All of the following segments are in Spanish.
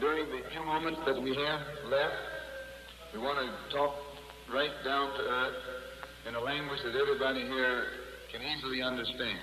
during the few moments that we have left, we want to talk right down to earth in a language that everybody here can easily understand.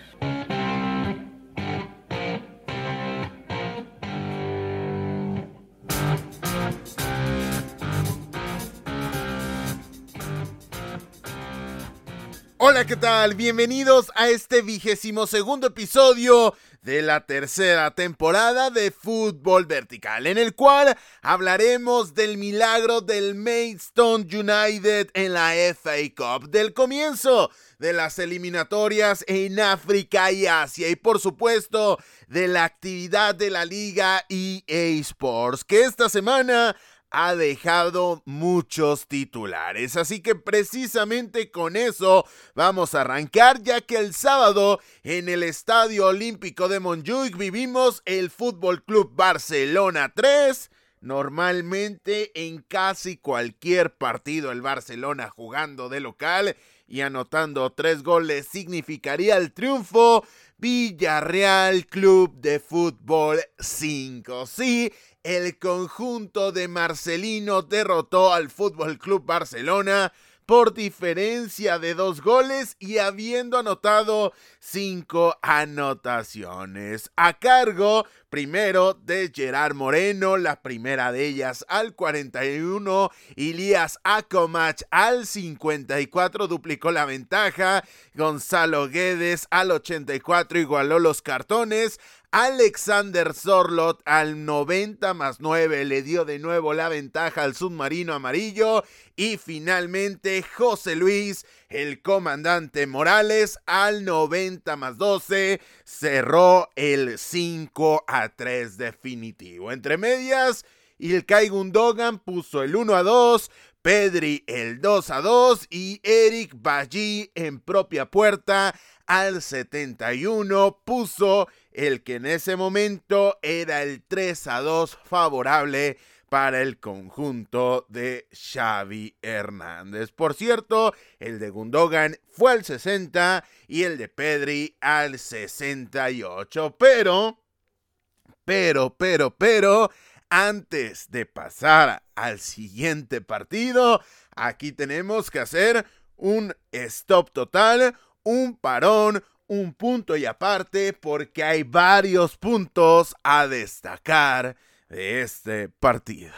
Hola, ¿qué tal? Bienvenidos a este vigésimo segundo episodio de la tercera temporada de Fútbol Vertical, en el cual hablaremos del milagro del Maidstone United en la FA Cup, del comienzo de las eliminatorias en África y Asia y por supuesto de la actividad de la liga EA Sports, que esta semana ha dejado muchos titulares. Así que precisamente con eso vamos a arrancar, ya que el sábado en el Estadio Olímpico de Montjuic vivimos el Fútbol Club Barcelona 3. Normalmente en casi cualquier partido el Barcelona jugando de local y anotando tres goles significaría el triunfo. Villarreal Club de Fútbol 5. Sí, el conjunto de Marcelino derrotó al Fútbol Club Barcelona por diferencia de dos goles y habiendo anotado cinco anotaciones. A cargo, primero, de Gerard Moreno, la primera de ellas al 41, Ilías Akomach al 54 duplicó la ventaja, Gonzalo Guedes al 84 igualó los cartones, Alexander Zorlot al 90 más 9 le dio de nuevo la ventaja al submarino amarillo. Y finalmente José Luis, el comandante Morales, al 90 más 12 cerró el 5 a 3 definitivo. Entre medias, Ilkay Gundogan puso el 1 a 2. Pedri el 2 a 2 y Eric Ballí en propia puerta al 71 puso el que en ese momento era el 3 a 2 favorable para el conjunto de Xavi Hernández. Por cierto, el de Gundogan fue al 60 y el de Pedri al 68. Pero, pero, pero, pero, antes de pasar al siguiente partido, aquí tenemos que hacer un stop total, un parón, un punto y aparte porque hay varios puntos a destacar de este partido.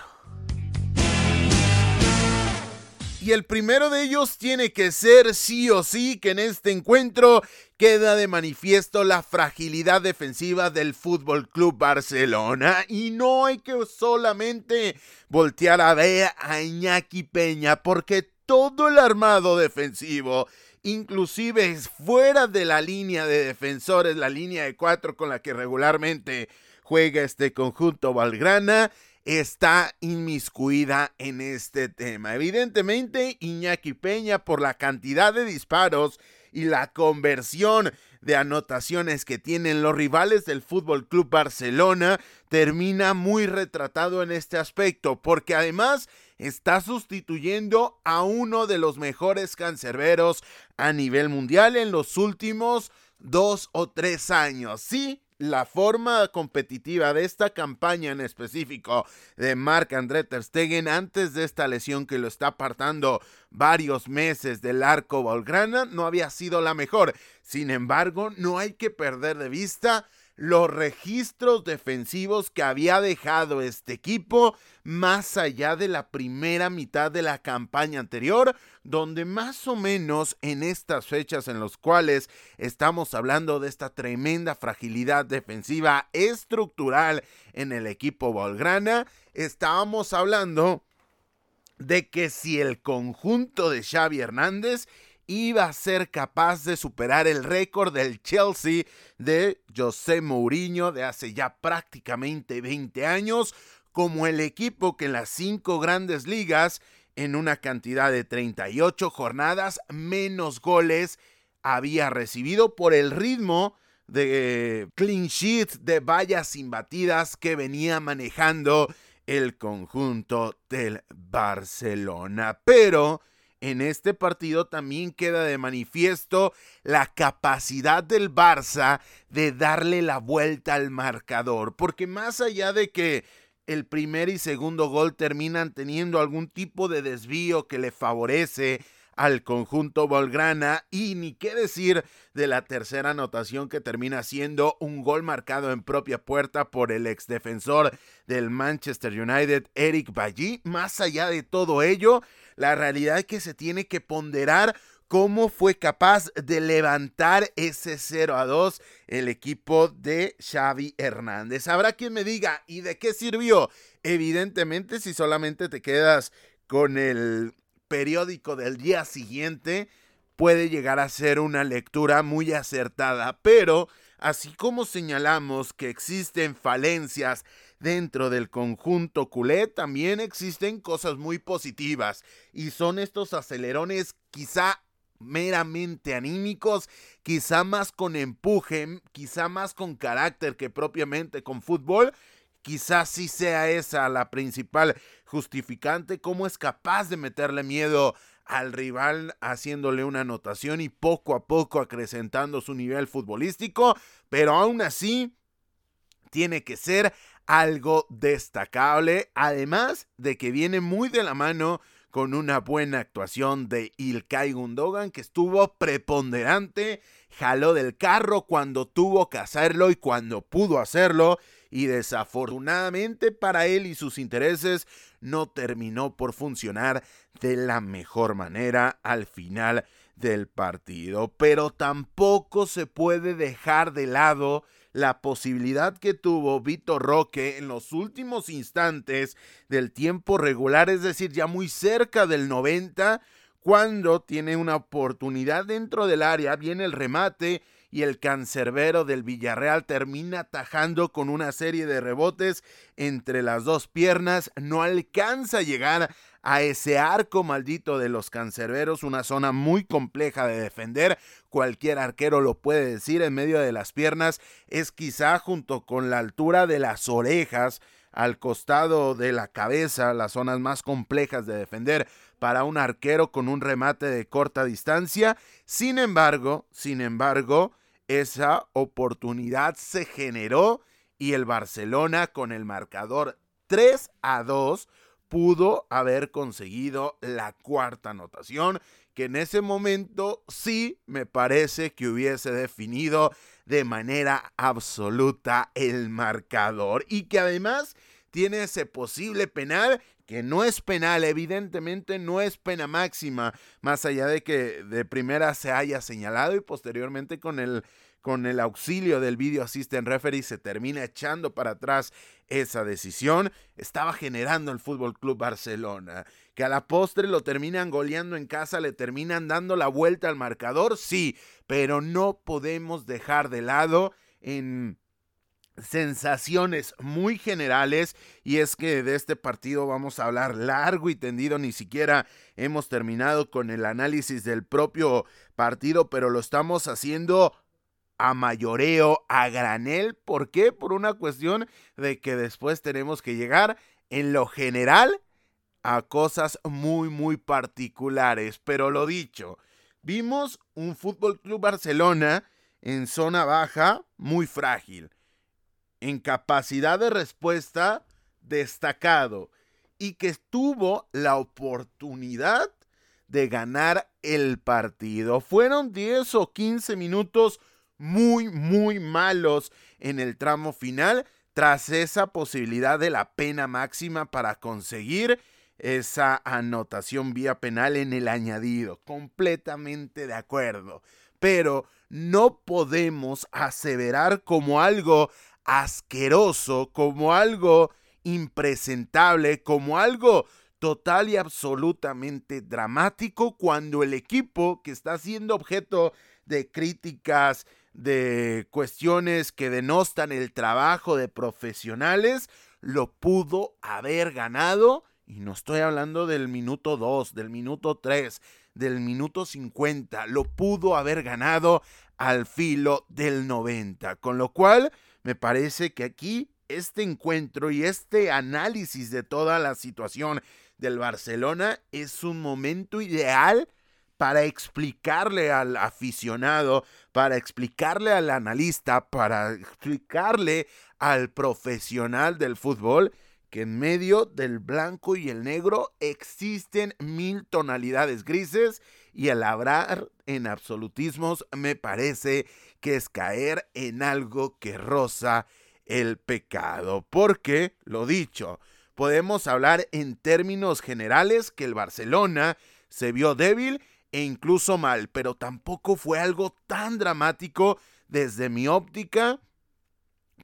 Y el primero de ellos tiene que ser sí o sí que en este encuentro queda de manifiesto la fragilidad defensiva del Fútbol Club Barcelona y no hay que solamente voltear a ver a Iñaki Peña porque todo el armado defensivo inclusive fuera de la línea de defensores, la línea de cuatro con la que regularmente juega este conjunto Valgrana, está inmiscuida en este tema. Evidentemente, Iñaki Peña, por la cantidad de disparos y la conversión de anotaciones que tienen los rivales del Fútbol Club Barcelona, termina muy retratado en este aspecto, porque además está sustituyendo a uno de los mejores cancerberos a nivel mundial en los últimos dos o tres años. Sí, la forma competitiva de esta campaña en específico de Marc André Ter Stegen antes de esta lesión que lo está apartando varios meses del arco Volgrana no había sido la mejor. Sin embargo, no hay que perder de vista los registros defensivos que había dejado este equipo más allá de la primera mitad de la campaña anterior, donde más o menos en estas fechas en las cuales estamos hablando de esta tremenda fragilidad defensiva estructural en el equipo Volgrana, estábamos hablando de que si el conjunto de Xavi Hernández iba a ser capaz de superar el récord del Chelsea de José Mourinho de hace ya prácticamente 20 años, como el equipo que en las cinco grandes ligas, en una cantidad de 38 jornadas, menos goles había recibido por el ritmo de clean sheet, de vallas imbatidas que venía manejando el conjunto del Barcelona. Pero en este partido también queda de manifiesto la capacidad del Barça de darle la vuelta al marcador, porque más allá de que el primer y segundo gol terminan teniendo algún tipo de desvío que le favorece al conjunto Volgrana y ni qué decir de la tercera anotación que termina siendo un gol marcado en propia puerta por el ex defensor del Manchester United Eric Bailly. Más allá de todo ello, la realidad que se tiene que ponderar cómo fue capaz de levantar ese 0 a 2 el equipo de Xavi Hernández. Habrá quien me diga, ¿y de qué sirvió? Evidentemente, si solamente te quedas con el periódico del día siguiente, puede llegar a ser una lectura muy acertada, pero así como señalamos que existen falencias dentro del conjunto culé, también existen cosas muy positivas y son estos acelerones quizá meramente anímicos, quizá más con empuje, quizá más con carácter que propiamente con fútbol. Quizás sí sea esa la principal justificante, cómo es capaz de meterle miedo al rival haciéndole una anotación y poco a poco acrecentando su nivel futbolístico, pero aún así tiene que ser algo destacable, además de que viene muy de la mano con una buena actuación de Ilkay Gundogan que estuvo preponderante, jaló del carro cuando tuvo que hacerlo y cuando pudo hacerlo y desafortunadamente para él y sus intereses no terminó por funcionar de la mejor manera al final del partido. Pero tampoco se puede dejar de lado la posibilidad que tuvo Vitor Roque en los últimos instantes del tiempo regular, es decir, ya muy cerca del 90, cuando tiene una oportunidad dentro del área, viene el remate y el cancerbero del Villarreal termina atajando con una serie de rebotes entre las dos piernas, no alcanza a llegar a ese arco maldito de los cancerberos, una zona muy compleja de defender, cualquier arquero lo puede decir, en medio de las piernas es quizá junto con la altura de las orejas, al costado de la cabeza, las zonas más complejas de defender para un arquero con un remate de corta distancia. Sin embargo, sin embargo, esa oportunidad se generó y el Barcelona con el marcador 3 a 2 pudo haber conseguido la cuarta anotación, que en ese momento sí me parece que hubiese definido de manera absoluta el marcador y que además tiene ese posible penal que no es penal, evidentemente no es pena máxima, más allá de que de primera se haya señalado y posteriormente con el con el auxilio del video assistant referee se termina echando para atrás esa decisión, estaba generando el Fútbol Club Barcelona. Que a la postre lo terminan goleando en casa, le terminan dando la vuelta al marcador, sí, pero no podemos dejar de lado en sensaciones muy generales y es que de este partido vamos a hablar largo y tendido, ni siquiera hemos terminado con el análisis del propio partido, pero lo estamos haciendo a mayoreo, a granel. ¿Por qué? Por una cuestión de que después tenemos que llegar en lo general a cosas muy, muy particulares. Pero lo dicho, vimos un Fútbol Club Barcelona en zona baja muy frágil, en capacidad de respuesta destacado y que tuvo la oportunidad de ganar el partido. Fueron 10 o 15 minutos muy, muy malos en el tramo final tras esa posibilidad de la pena máxima para conseguir esa anotación vía penal en el añadido. Completamente de acuerdo. Pero no podemos aseverar como algo asqueroso, como algo impresentable, como algo total y absolutamente dramático cuando el equipo que está siendo objeto de críticas, de cuestiones que denostan el trabajo de profesionales, lo pudo haber ganado. Y no estoy hablando del minuto 2, del minuto 3, del minuto 50. Lo pudo haber ganado al filo del 90. Con lo cual, me parece que aquí este encuentro y este análisis de toda la situación del Barcelona es un momento ideal para explicarle al aficionado, para explicarle al analista, para explicarle al profesional del fútbol que en medio del blanco y el negro existen mil tonalidades grises y el hablar en absolutismos me parece que es caer en algo que roza el pecado. Porque, lo dicho, podemos hablar en términos generales que el Barcelona se vio débil e incluso mal, pero tampoco fue algo tan dramático desde mi óptica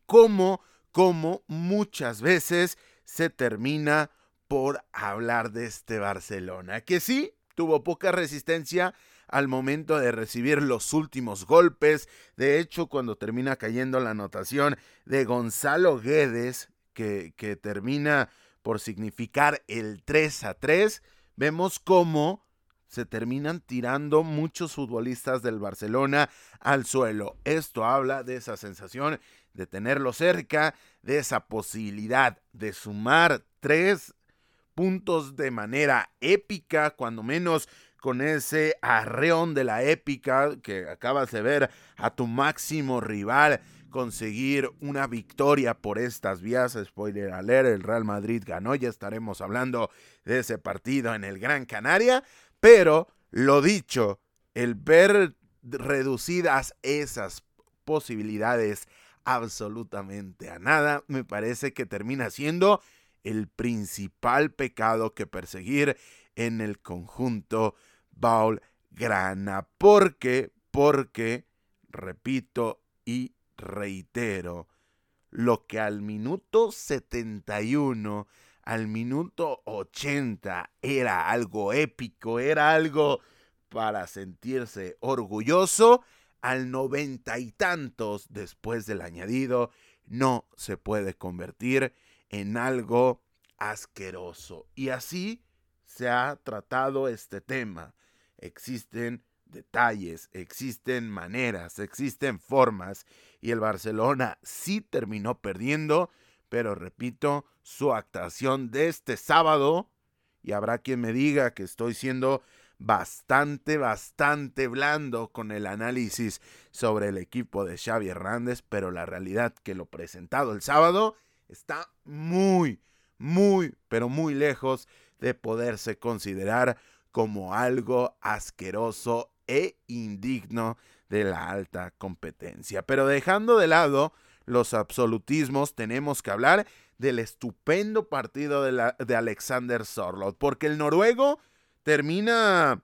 como, como muchas veces se termina por hablar de este Barcelona, que sí tuvo poca resistencia al momento de recibir los últimos golpes. De hecho, cuando termina cayendo la anotación de Gonzalo Guedes, que, que termina por significar el 3 a 3, vemos cómo se terminan tirando muchos futbolistas del Barcelona al suelo. Esto habla de esa sensación de tenerlo cerca, de esa posibilidad de sumar tres puntos de manera épica, cuando menos con ese arreón de la épica que acabas de ver a tu máximo rival conseguir una victoria por estas vías. Spoiler alert, el Real Madrid ganó, ya estaremos hablando de ese partido en el Gran Canaria, pero lo dicho, el ver reducidas esas posibilidades absolutamente a nada, me parece que termina siendo el principal pecado que perseguir en el conjunto Baul Grana. Porque, porque, repito y reitero, lo que al minuto 71, al minuto 80 era algo épico, era algo para sentirse orgulloso, al noventa y tantos después del añadido, no se puede convertir en algo asqueroso. Y así se ha tratado este tema. Existen detalles, existen maneras, existen formas y el Barcelona sí terminó perdiendo, pero repito, su actuación de este sábado, y habrá quien me diga que estoy siendo bastante, bastante blando con el análisis sobre el equipo de Xavi Hernández, pero la realidad que lo presentado el sábado está muy, muy, pero muy lejos de poderse considerar como algo asqueroso e indigno de la alta competencia. Pero dejando de lado los absolutismos, tenemos que hablar del estupendo partido de, de Alexander Sorlot, porque el noruego termina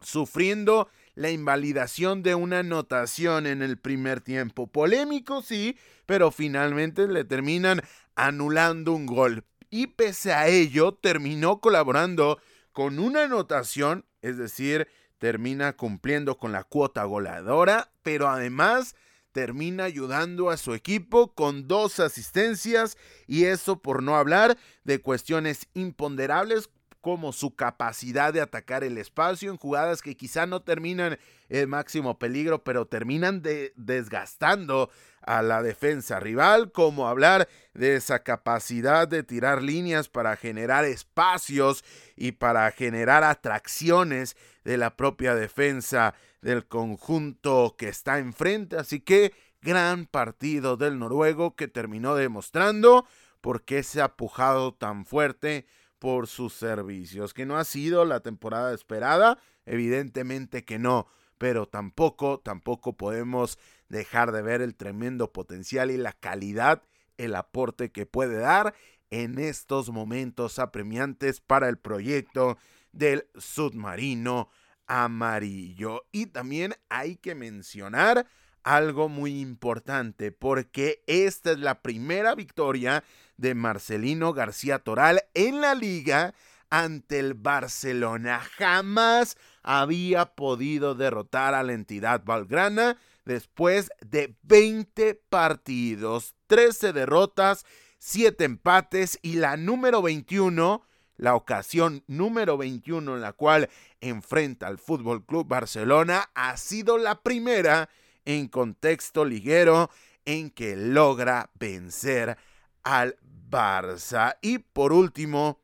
sufriendo la invalidación de una anotación en el primer tiempo. Polémico, sí, pero finalmente le terminan anulando un gol. Y pese a ello, terminó colaborando con una anotación, es decir, termina cumpliendo con la cuota goleadora, pero además termina ayudando a su equipo con dos asistencias y eso por no hablar de cuestiones imponderables como su capacidad de atacar el espacio en jugadas que quizá no terminan el máximo peligro, pero terminan de, desgastando a la defensa rival, como hablar de esa capacidad de tirar líneas para generar espacios y para generar atracciones de la propia defensa del conjunto que está enfrente. Así que gran partido del noruego que terminó demostrando por qué se ha pujado tan fuerte por sus servicios. Que no ha sido la temporada esperada, evidentemente que no, pero tampoco, tampoco podemos dejar de ver el tremendo potencial y la calidad, el aporte que puede dar en estos momentos apremiantes para el proyecto del submarino amarillo. Y también hay que mencionar algo muy importante porque esta es la primera victoria de Marcelino García Toral en la liga ante el Barcelona. Jamás había podido derrotar a la entidad valgrana después de 20 partidos, 13 derrotas, 7 empates y la número 21, la ocasión número 21 en la cual enfrenta al Fútbol Club Barcelona, ha sido la primera en contexto liguero en que logra vencer al Barça. Y por último,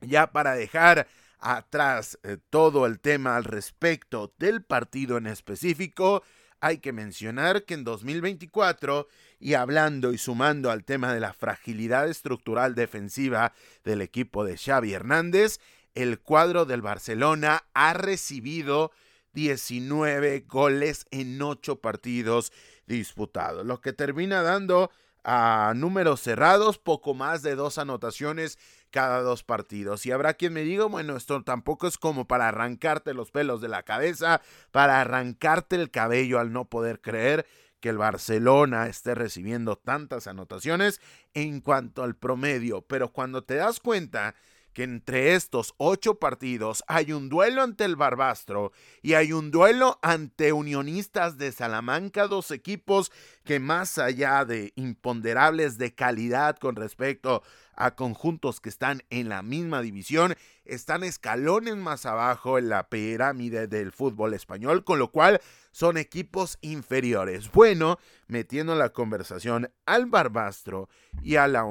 ya para dejar atrás eh, todo el tema al respecto del partido en específico, hay que mencionar que en 2024 Y hablando y sumando al tema de la fragilidad estructural defensiva del equipo de Xavi Hernández, el cuadro del Barcelona ha recibido 19 goles en 8 partidos disputados, lo que termina dando a números cerrados poco más de dos anotaciones cada dos partidos. Y habrá quien me diga, bueno, esto tampoco es como para arrancarte los pelos de la cabeza, para arrancarte el cabello al no poder creer que el Barcelona esté recibiendo tantas anotaciones en cuanto al promedio. Pero cuando te das cuenta que entre estos ocho partidos hay un duelo ante el Barbastro y hay un duelo ante Unionistas de Salamanca, dos equipos que más allá de imponderables de calidad con respecto a conjuntos que están en la misma división, están escalones más abajo en la pirámide del fútbol español, con lo cual son equipos inferiores. Bueno, metiendo la conversación al Barbastro y a la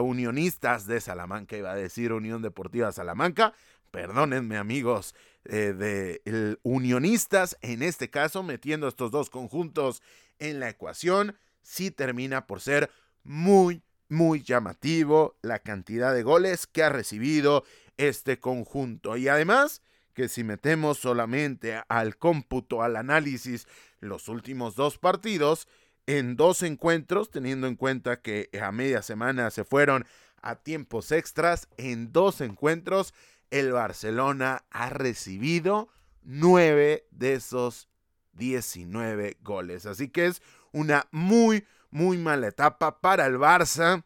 Unionistas de Salamanca, iba a decir Unión Deportiva Salamanca, perdónenme amigos eh, de Unionistas, en este caso metiendo estos dos conjuntos en la ecuación, sí termina por ser muy, muy llamativo la cantidad de goles que ha recibido este conjunto. Y además que si metemos solamente al cómputo, al análisis, los últimos dos partidos, en dos encuentros, teniendo en cuenta que a media semana se fueron a tiempos extras, en dos encuentros el Barcelona ha recibido nueve de esos 19 goles. Así que es una muy, muy mala etapa para el Barça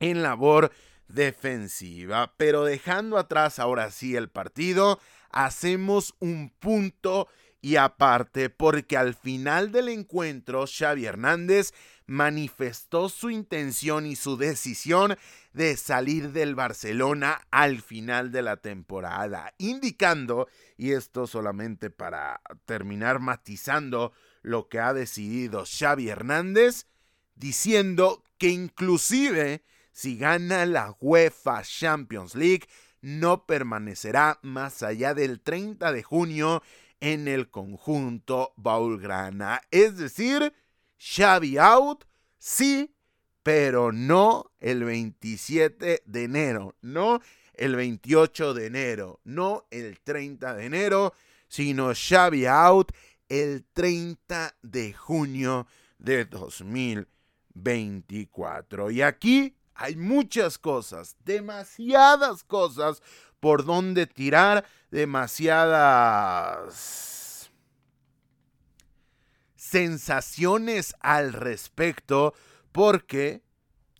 en labor defensiva. Pero dejando atrás ahora sí el partido, hacemos un punto y aparte porque al final del encuentro Xavi Hernández manifestó su intención y su decisión de salir del Barcelona al final de la temporada, indicando, y esto solamente para terminar matizando lo que ha decidido Xavi Hernández, diciendo que inclusive si gana la UEFA Champions League, no permanecerá más allá del 30 de junio en el conjunto Baulgrana. Es decir, Xavi out, sí, pero no el 27 de enero, no el 28 de enero, no el 30 de enero, sino Xavi out el 30 de junio de 2024. Y aquí hay muchas cosas, demasiadas cosas por donde tirar, demasiadas sensaciones al respecto, porque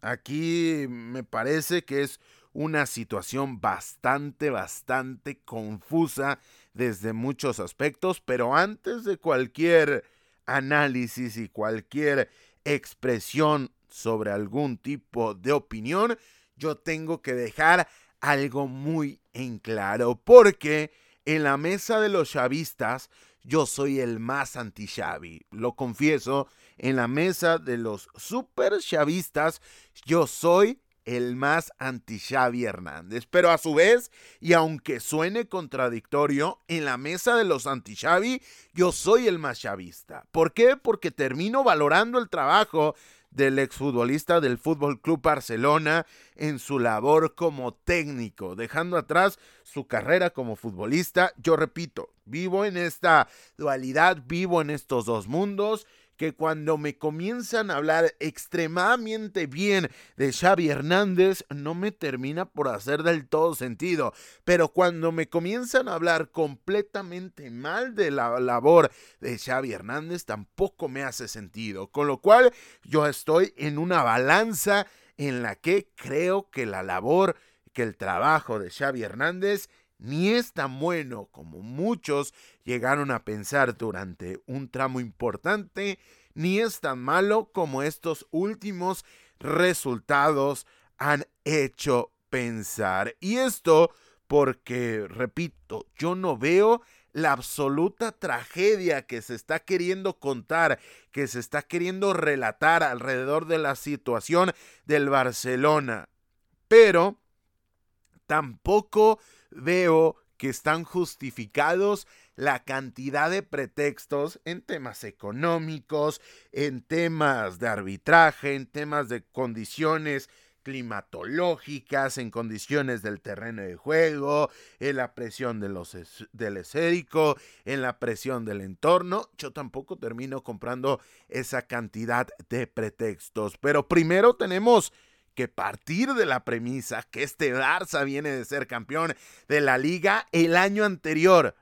aquí me parece que es una situación bastante, bastante confusa desde muchos aspectos, pero antes de cualquier análisis y cualquier expresión sobre algún tipo de opinión, yo tengo que dejar algo muy en claro, porque en la mesa de los chavistas yo soy el más anti-Xavi, lo confieso, en la mesa de los super chavistas yo soy el más anti-Xavi Hernández. Pero a su vez, y aunque suene contradictorio, en la mesa de los anti-Xavi yo soy el más chavista. ¿Por qué? Porque termino valorando el trabajo del exfutbolista del Fútbol Club Barcelona en su labor como técnico, dejando atrás su carrera como futbolista. Yo repito, vivo en esta dualidad, vivo en estos dos mundos que cuando me comienzan a hablar extremadamente bien de Xavi Hernández, no me termina por hacer del todo sentido. Pero cuando me comienzan a hablar completamente mal de la labor de Xavi Hernández, tampoco me hace sentido. Con lo cual, yo estoy en una balanza en la que creo que la labor, que el trabajo de Xavi Hernández ni es tan bueno como muchos llegaron a pensar durante un tramo importante, ni es tan malo como estos últimos resultados han hecho pensar. Y esto porque, repito, yo no veo la absoluta tragedia que se está queriendo contar, que se está queriendo relatar alrededor de la situación del Barcelona. Pero tampoco veo que están justificados la cantidad de pretextos en temas económicos, en temas de arbitraje, en temas de condiciones climatológicas, en condiciones del terreno de juego, en la presión de los del esérico, en la presión del entorno. Yo tampoco termino comprando esa cantidad de pretextos. Pero primero tenemos que partir de la premisa que este Barça viene de ser campeón de la liga el año anterior.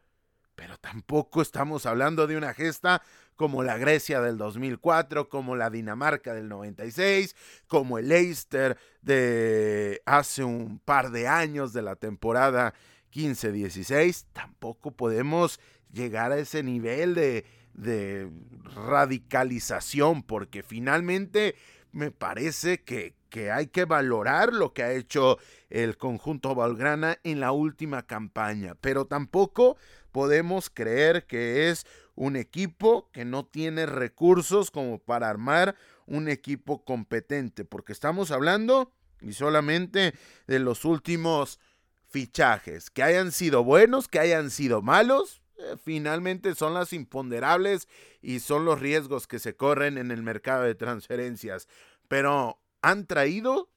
Pero tampoco estamos hablando de una gesta como la Grecia del 2004, como la Dinamarca del 96, como el Leicester de hace un par de años de la temporada 15-16. Tampoco podemos llegar a ese nivel de, de radicalización porque finalmente me parece que, que hay que valorar lo que ha hecho el conjunto Valgrana en la última campaña, pero tampoco podemos creer que es un equipo que no tiene recursos como para armar un equipo competente, porque estamos hablando y solamente de los últimos fichajes, que hayan sido buenos, que hayan sido malos, eh, finalmente son las imponderables y son los riesgos que se corren en el mercado de transferencias, pero han traído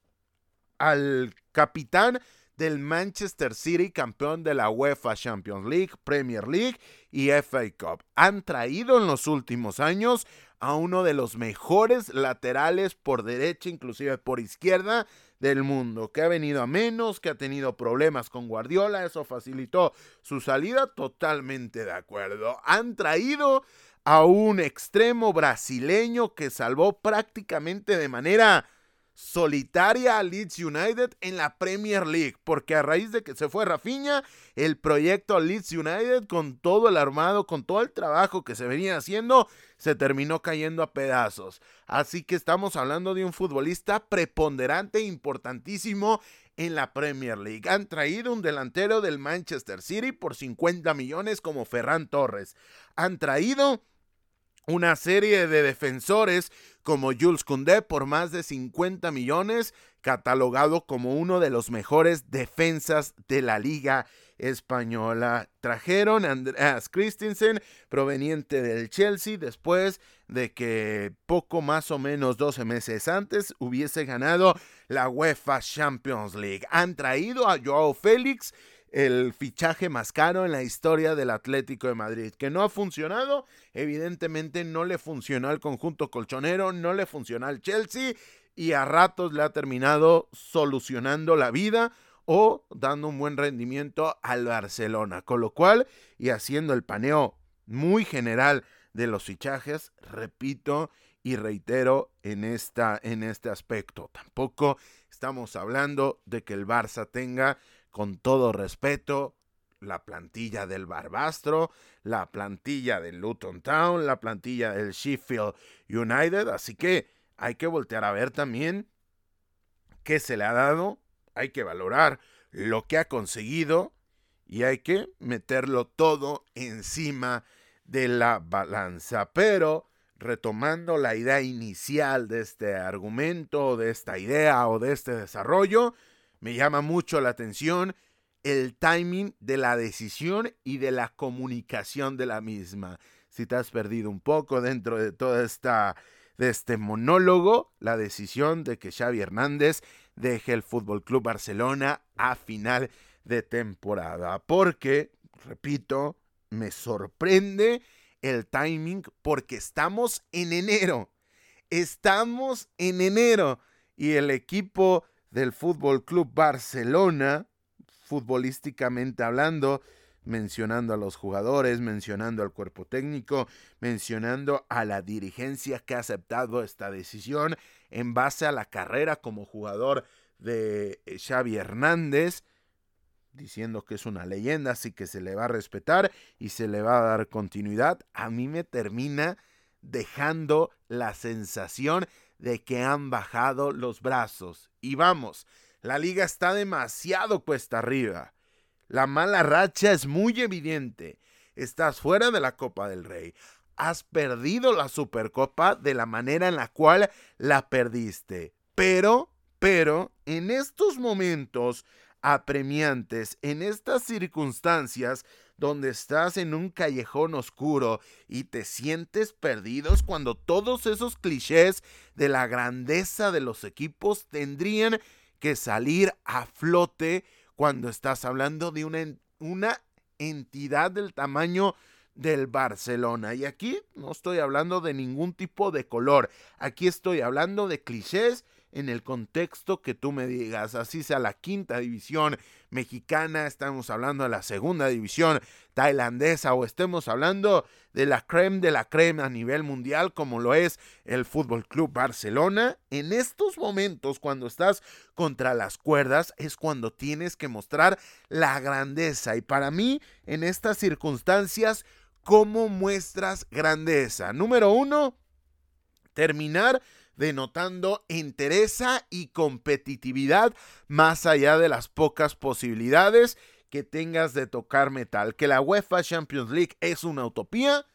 al capitán del Manchester City, campeón de la UEFA Champions League, Premier League y FA Cup. Han traído en los últimos años a uno de los mejores laterales por derecha, inclusive por izquierda del mundo, que ha venido a menos, que ha tenido problemas con Guardiola, eso facilitó su salida, totalmente de acuerdo. Han traído a un extremo brasileño que salvó prácticamente de manera solitaria a Leeds United en la Premier League, porque a raíz de que se fue Rafinha, el proyecto Leeds United con todo el armado, con todo el trabajo que se venía haciendo, se terminó cayendo a pedazos. Así que estamos hablando de un futbolista preponderante e importantísimo en la Premier League. Han traído un delantero del Manchester City por 50 millones como Ferran Torres. Han traído una serie de defensores como Jules Koundé por más de 50 millones, catalogado como uno de los mejores defensas de la liga española. Trajeron a Andreas Christensen, proveniente del Chelsea, después de que poco más o menos 12 meses antes hubiese ganado la UEFA Champions League. Han traído a Joao Félix, el fichaje más caro en la historia del Atlético de Madrid. Que no ha funcionado, evidentemente no le funcionó al conjunto colchonero, no le funcionó al Chelsea y a ratos le ha terminado solucionando la vida o dando un buen rendimiento al Barcelona. Con lo cual, y haciendo el paneo muy general de los fichajes, repito y reitero en, esta, en este aspecto. Tampoco estamos hablando de que el Barça tenga con todo respeto, la plantilla del Barbastro, la plantilla del Luton Town, la plantilla del Sheffield United. Así que hay que voltear a ver también qué se le ha dado, hay que valorar lo que ha conseguido y hay que meterlo todo encima de la balanza. Pero retomando la idea inicial de este argumento, de esta idea o de este desarrollo, me llama mucho la atención el timing de la decisión y de la comunicación de la misma. Si te has perdido un poco dentro de toda esta de este monólogo, la decisión de que Xavi Hernández deje el Fútbol Club Barcelona a final de temporada, porque repito, me sorprende el timing porque estamos en enero. Estamos en enero y el equipo del Fútbol Club Barcelona, futbolísticamente hablando, mencionando a los jugadores, mencionando al cuerpo técnico, mencionando a la dirigencia que ha aceptado esta decisión en base a la carrera como jugador de Xavi Hernández, diciendo que es una leyenda, así que se le va a respetar y se le va a dar continuidad, a mí me termina dejando la sensación de que han bajado los brazos. Y vamos, la liga está demasiado cuesta arriba. La mala racha es muy evidente. Estás fuera de la Copa del Rey. Has perdido la Supercopa de la manera en la cual la perdiste. Pero, pero, en estos momentos apremiantes, en estas circunstancias donde estás en un callejón oscuro y te sientes perdidos cuando todos esos clichés de la grandeza de los equipos tendrían que salir a flote cuando estás hablando de una, una entidad del tamaño del Barcelona. Y aquí no estoy hablando de ningún tipo de color, aquí estoy hablando de clichés en el contexto que tú me digas, así sea la quinta división mexicana, estamos hablando de la segunda división tailandesa o estemos hablando de la creme de la creme a nivel mundial como lo es el Fútbol Club Barcelona, en estos momentos cuando estás contra las cuerdas es cuando tienes que mostrar la grandeza y para mí en estas circunstancias ¿cómo muestras grandeza? Número uno, terminar denotando entereza y competitividad más allá de las pocas posibilidades que tengas de tocar metal. Que la UEFA Champions League es una utopía,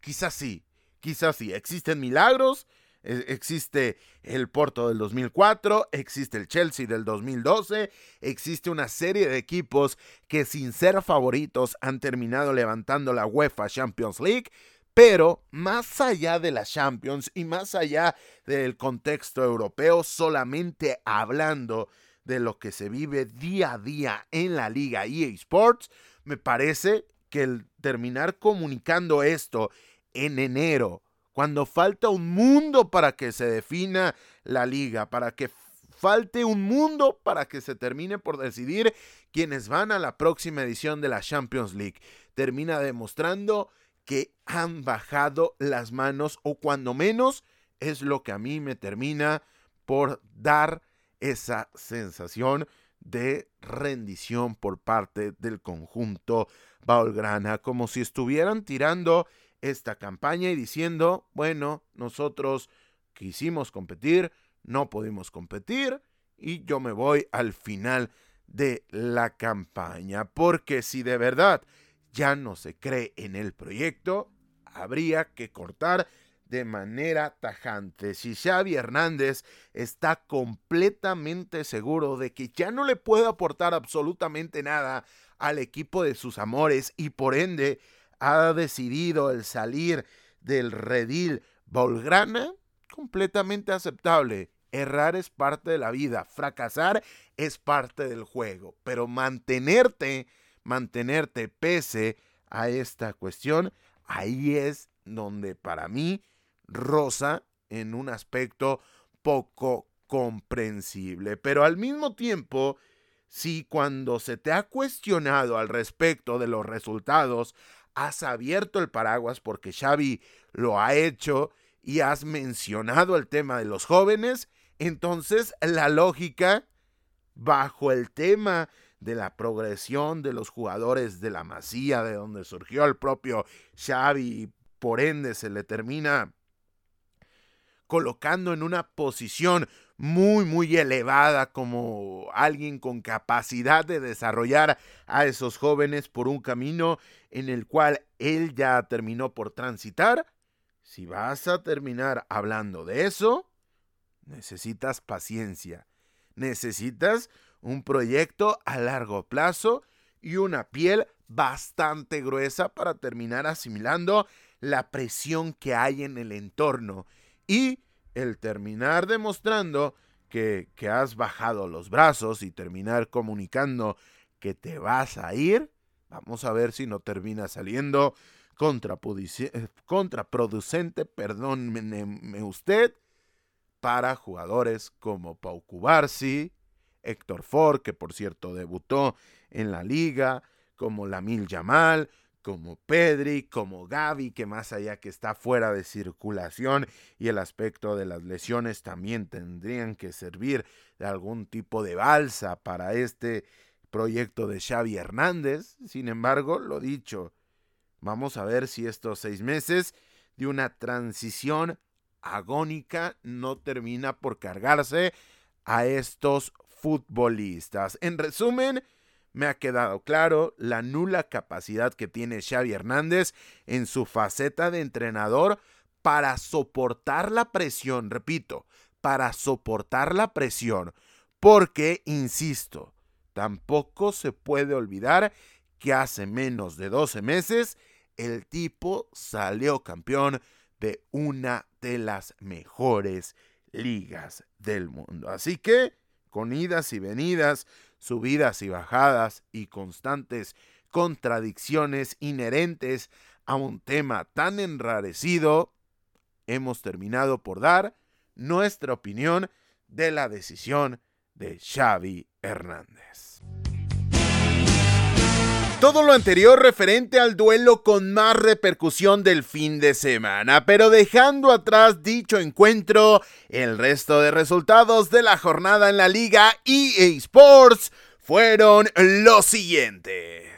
quizás sí, quizás sí. Existen milagros, e, existe el Porto del 2004, existe el Chelsea del 2012, existe una serie de equipos que sin ser favoritos han terminado levantando la UEFA Champions League. Pero más allá de la Champions y más allá del contexto europeo, solamente hablando de lo que se vive día a día en la liga EA Sports, me parece que el terminar comunicando esto en enero, cuando falta un mundo para que se defina la liga, para que falte un mundo para que se termine por decidir quienes van a la próxima edición de la Champions League, termina demostrando que han bajado las manos o cuando menos es lo que a mí me termina por dar esa sensación de rendición por parte del conjunto Baulgrana, como si estuvieran tirando esta campaña y diciendo, bueno, nosotros quisimos competir, no pudimos competir y yo me voy al final de la campaña, porque si de verdad ya no se cree en el proyecto, habría que cortar de manera tajante. Si Xavi Hernández está completamente seguro de que ya no le puede aportar absolutamente nada al equipo de sus amores y por ende ha decidido el salir del redil Volgrana, completamente aceptable. Errar es parte de la vida, fracasar es parte del juego, pero mantenerte mantenerte pese a esta cuestión, ahí es donde para mí rosa en un aspecto poco comprensible. Pero al mismo tiempo, si cuando se te ha cuestionado al respecto de los resultados, has abierto el paraguas porque Xavi lo ha hecho y has mencionado el tema de los jóvenes, entonces la lógica bajo el tema de la progresión de los jugadores de la Masía, de donde surgió el propio Xavi por ende se le termina colocando en una posición muy muy elevada como alguien con capacidad de desarrollar a esos jóvenes por un camino en el cual él ya terminó por transitar. Si vas a terminar hablando de eso, necesitas paciencia, necesitas un proyecto a largo plazo y una piel bastante gruesa para terminar asimilando la presión que hay en el entorno y el terminar demostrando que, que has bajado los brazos y terminar comunicando que te vas a ir, vamos a ver si no termina saliendo contraproducente, perdóneme usted, para jugadores como Pau Cubarsi, Héctor Ford, que por cierto debutó en la liga, como Lamil Yamal, como Pedri, como Gaby, que más allá que está fuera de circulación y el aspecto de las lesiones también tendrían que servir de algún tipo de balsa para este proyecto de Xavi Hernández. Sin embargo, lo dicho, vamos a ver si estos seis meses de una transición agónica no termina por cargarse a estos futbolistas. En resumen, me ha quedado claro la nula capacidad que tiene Xavi Hernández en su faceta de entrenador para soportar la presión, repito, para soportar la presión, porque, insisto, tampoco se puede olvidar que hace menos de 12 meses el tipo salió campeón de una de las mejores ligas del mundo. Así que, con idas y venidas, subidas y bajadas y constantes contradicciones inherentes a un tema tan enrarecido, hemos terminado por dar nuestra opinión de la decisión de Xavi Hernández. Todo lo anterior referente al duelo con más repercusión del fin de semana, pero dejando atrás dicho encuentro, el resto de resultados de la jornada en la liga EA Sports fueron los siguientes.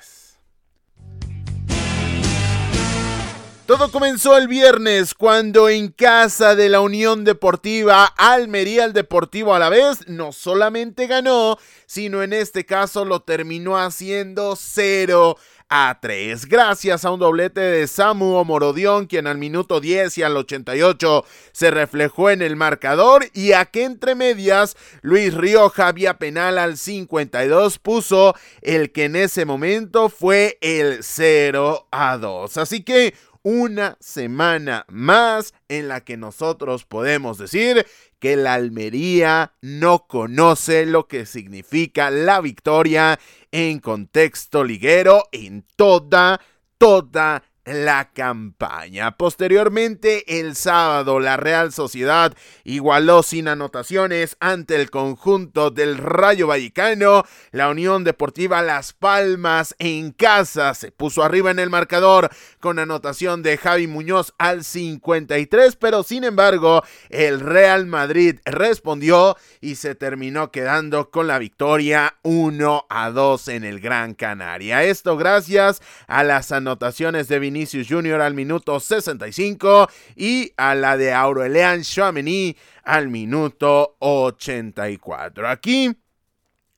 Todo comenzó el viernes cuando en casa de la Unión Deportiva Almería el Deportivo a la vez no solamente ganó, sino en este caso lo terminó haciendo 0 a 3, gracias a un doblete de Samu Morodión, quien al minuto 10 y al 88 se reflejó en el marcador, y a que entre medias Luis Rioja vía penal al 52 puso el que en ese momento fue el 0 a 2. Así que una semana más en la que nosotros podemos decir que la Almería no conoce lo que significa la victoria en contexto liguero en toda, toda la campaña. Posteriormente, el sábado, la Real Sociedad igualó sin anotaciones ante el conjunto del Rayo Vallecano. La Unión Deportiva Las Palmas en casa se puso arriba en el marcador con anotación de Javi Muñoz al 53, pero sin embargo, el Real Madrid respondió y se terminó quedando con la victoria 1 a 2 en el Gran Canaria. Esto gracias a las anotaciones de Vinicius Vinicius Jr. al minuto 65 y a la de Aurelian Chouameni al minuto 84. Aquí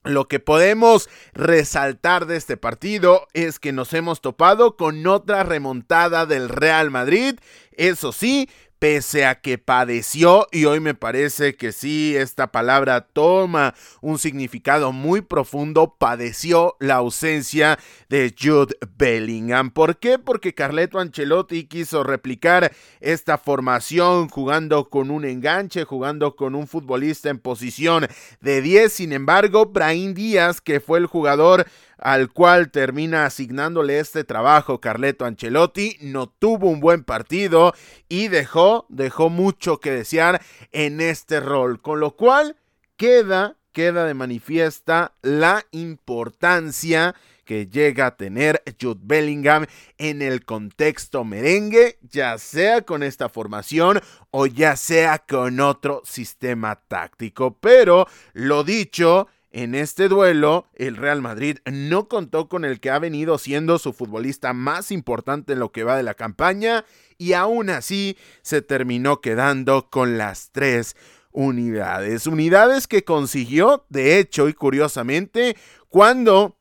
lo que podemos resaltar de este partido es que nos hemos topado con otra remontada del Real Madrid. Eso sí, pese a que padeció, y hoy me parece que sí, esta palabra toma un significado muy profundo, padeció la ausencia de Jude Bellingham. ¿Por qué? Porque Carleto Ancelotti quiso replicar esta formación jugando con un enganche, jugando con un futbolista en posición de 10. Sin embargo, Brahim Díaz, que fue el jugador al cual termina asignándole este trabajo Carleto Ancelotti, no tuvo un buen partido y dejó, dejó mucho que desear en este rol, con lo cual queda, queda de manifiesta la importancia que llega a tener Jude Bellingham en el contexto merengue, ya sea con esta formación o ya sea con otro sistema táctico. Pero lo dicho, en este duelo, el Real Madrid no contó con el que ha venido siendo su futbolista más importante en lo que va de la campaña y aún así se terminó quedando con las tres unidades. Unidades que consiguió, de hecho y curiosamente, cuando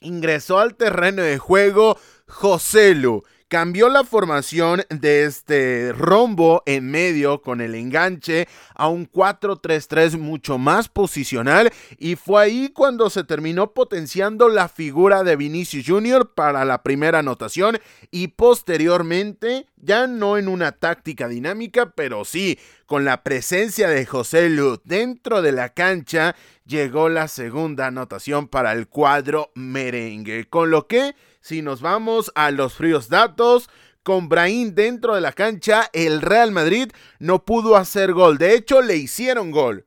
ingresó al terreno de juego Joselu cambió la formación de este rombo en medio con el enganche a un 4-3-3 mucho más posicional y fue ahí cuando se terminó potenciando la figura de Vinicius Jr. para la primera anotación y posteriormente ya no en una táctica dinámica, pero sí con la presencia de José Lu dentro de la cancha llegó la segunda anotación para el cuadro merengue, con lo que si nos vamos a los fríos datos, con Brahim dentro de la cancha, el Real Madrid no pudo hacer gol. De hecho, le hicieron gol.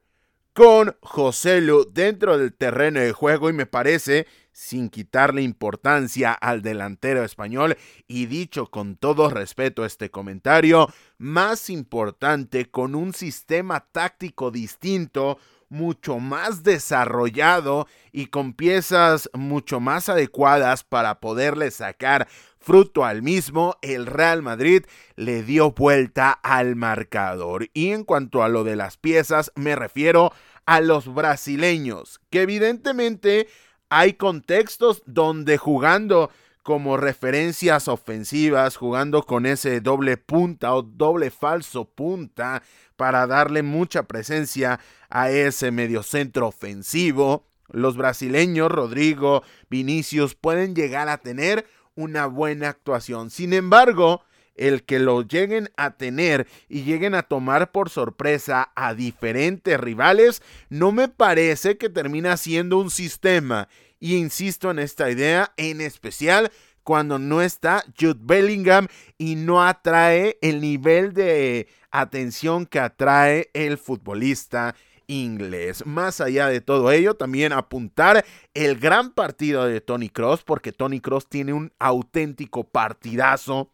Con José Lu dentro del terreno de juego y me parece, sin quitarle importancia al delantero español, y dicho con todo respeto este comentario, más importante con un sistema táctico distinto, mucho más desarrollado y con piezas mucho más adecuadas para poderle sacar fruto al mismo, el Real Madrid le dio vuelta al marcador. Y en cuanto a lo de las piezas, me refiero a los brasileños, que evidentemente hay contextos donde jugando como referencias ofensivas, jugando con ese doble punta o doble falso punta para darle mucha presencia a ese mediocentro ofensivo. los brasileños, Rodrigo, Vinicius, pueden llegar a tener una buena actuación. Sin embargo, el que lo lleguen a tener y lleguen a tomar por sorpresa a diferentes rivales, no me parece que termina siendo un sistema. Y insisto en esta idea, en especial cuando no está Jude Bellingham y no atrae el nivel de atención que atrae el futbolista inglés. Más allá de todo ello, también apuntar el gran partido de Tony Cross, porque Tony Cross tiene un auténtico partidazo.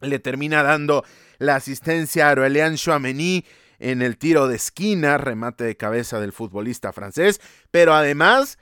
Le termina dando la asistencia a Aurélien Chouameni en el tiro de esquina, remate de cabeza del futbolista francés, pero además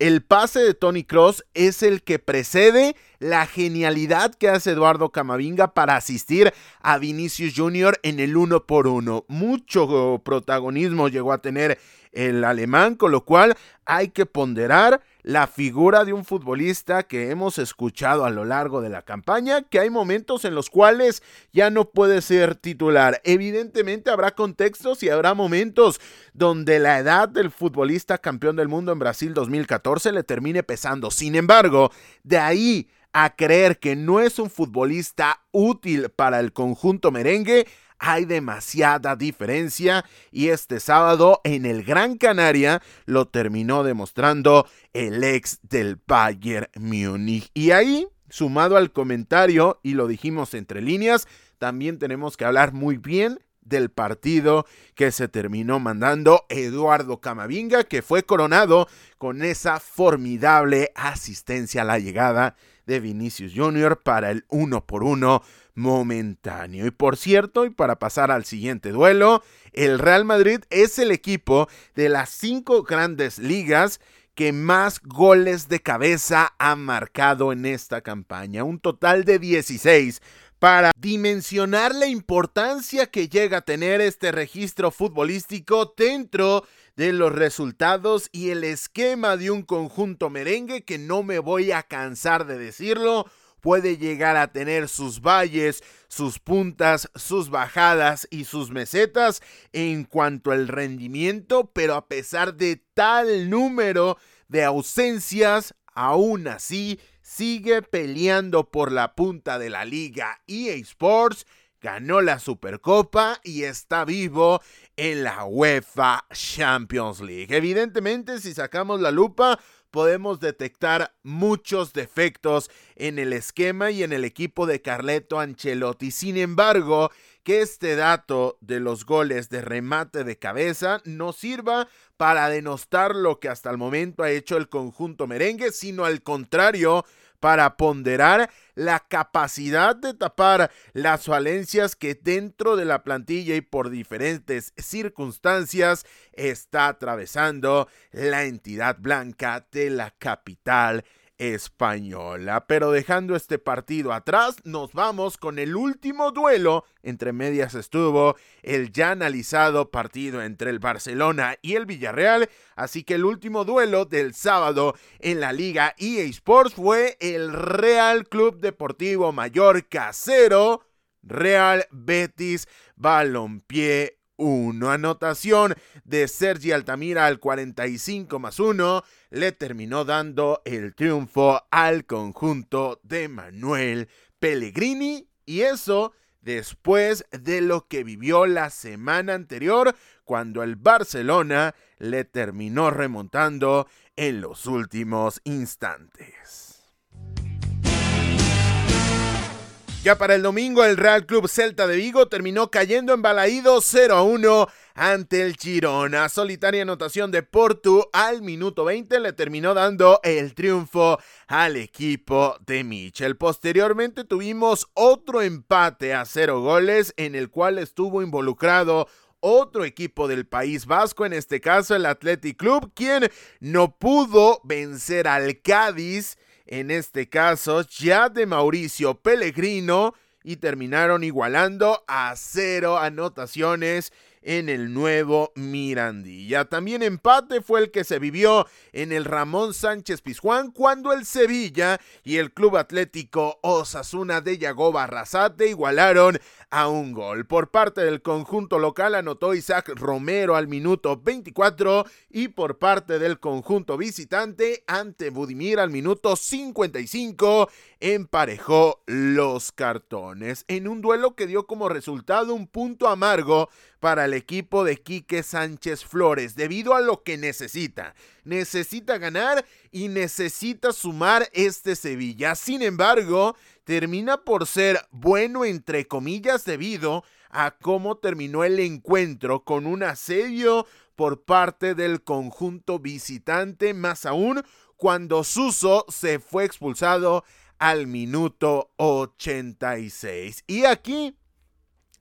el pase de Tony Cross es el que precede la genialidad que hace Eduardo Camavinga para asistir a Vinicius Jr. en el uno por uno. Mucho protagonismo llegó a tener el alemán, con lo cual hay que ponderar la figura de un futbolista que hemos escuchado a lo largo de la campaña, que hay momentos en los cuales ya no puede ser titular. Evidentemente habrá contextos y habrá momentos donde la edad del futbolista campeón del mundo en Brasil 2014 le termine pesando. Sin embargo, de ahí a creer que no es un futbolista útil para el conjunto merengue, hay demasiada diferencia y este sábado en el Gran Canaria lo terminó demostrando el ex del Bayern Múnich. Y ahí, sumado al comentario, y lo dijimos entre líneas, también tenemos que hablar muy bien del partido que se terminó mandando Eduardo Camavinga, que fue coronado con esa formidable asistencia a la llegada de Vinicius Jr. para el uno por uno momentáneo. Y por cierto, y para pasar al siguiente duelo, el Real Madrid es el equipo de las cinco grandes ligas que más goles de cabeza ha marcado en esta campaña, un total de 16 para dimensionar la importancia que llega a tener este registro futbolístico dentro de los resultados y el esquema de un conjunto merengue que no me voy a cansar de decirlo, puede llegar a tener sus valles, sus puntas, sus bajadas y sus mesetas en cuanto al rendimiento, pero a pesar de tal número de ausencias, aún así sigue peleando por la punta de la liga EA Sports ganó la Supercopa y está vivo en la UEFA Champions League. Evidentemente, si sacamos la lupa, podemos detectar muchos defectos en el esquema y en el equipo de Carleto Ancelotti. Sin embargo, que este dato de los goles de remate de cabeza no sirva para denostar lo que hasta el momento ha hecho el conjunto merengue, sino al contrario, para ponderar la capacidad de tapar las falencias que dentro de la plantilla y por diferentes circunstancias está atravesando la entidad blanca de la capital española. Pero dejando este partido atrás, nos vamos con el último duelo. Entre medias estuvo el ya analizado partido entre el Barcelona y el Villarreal. Así que el último duelo del sábado en la Liga EA Sports fue el Real Club Deportivo Mallorca 0. Real Betis Balompié 1. Anotación de Sergi Altamira al 45 más 1 le terminó dando el triunfo al conjunto de Manuel Pellegrini y eso después de lo que vivió la semana anterior cuando el Barcelona le terminó remontando en los últimos instantes. Ya para el domingo, el Real Club Celta de Vigo terminó cayendo en balaído 0 a 1 ante el Girona. Solitaria anotación de Porto al minuto 20 le terminó dando el triunfo al equipo de Michel. Posteriormente tuvimos otro empate a cero goles en el cual estuvo involucrado otro equipo del País Vasco, en este caso el Athletic Club, quien no pudo vencer al Cádiz en este caso ya de Mauricio Pellegrino y terminaron igualando a cero anotaciones en el nuevo Mirandilla. También empate fue el que se vivió en el Ramón Sánchez Pizjuán cuando el Sevilla y el Club Atlético Osasuna de Yagoba Arrasate igualaron a un gol. Por parte del conjunto local anotó Isaac Romero al minuto 24 y por parte del conjunto visitante ante Budimir al minuto 55 emparejó los cartones en un duelo que dio como resultado un punto amargo para el equipo de Quique Sánchez Flores debido a lo que necesita. Necesita ganar y necesita sumar este Sevilla. Sin embargo, termina por ser bueno entre comillas debido a cómo terminó el encuentro con un asedio por parte del conjunto visitante, más aún cuando Suso se fue expulsado al minuto 86. Y aquí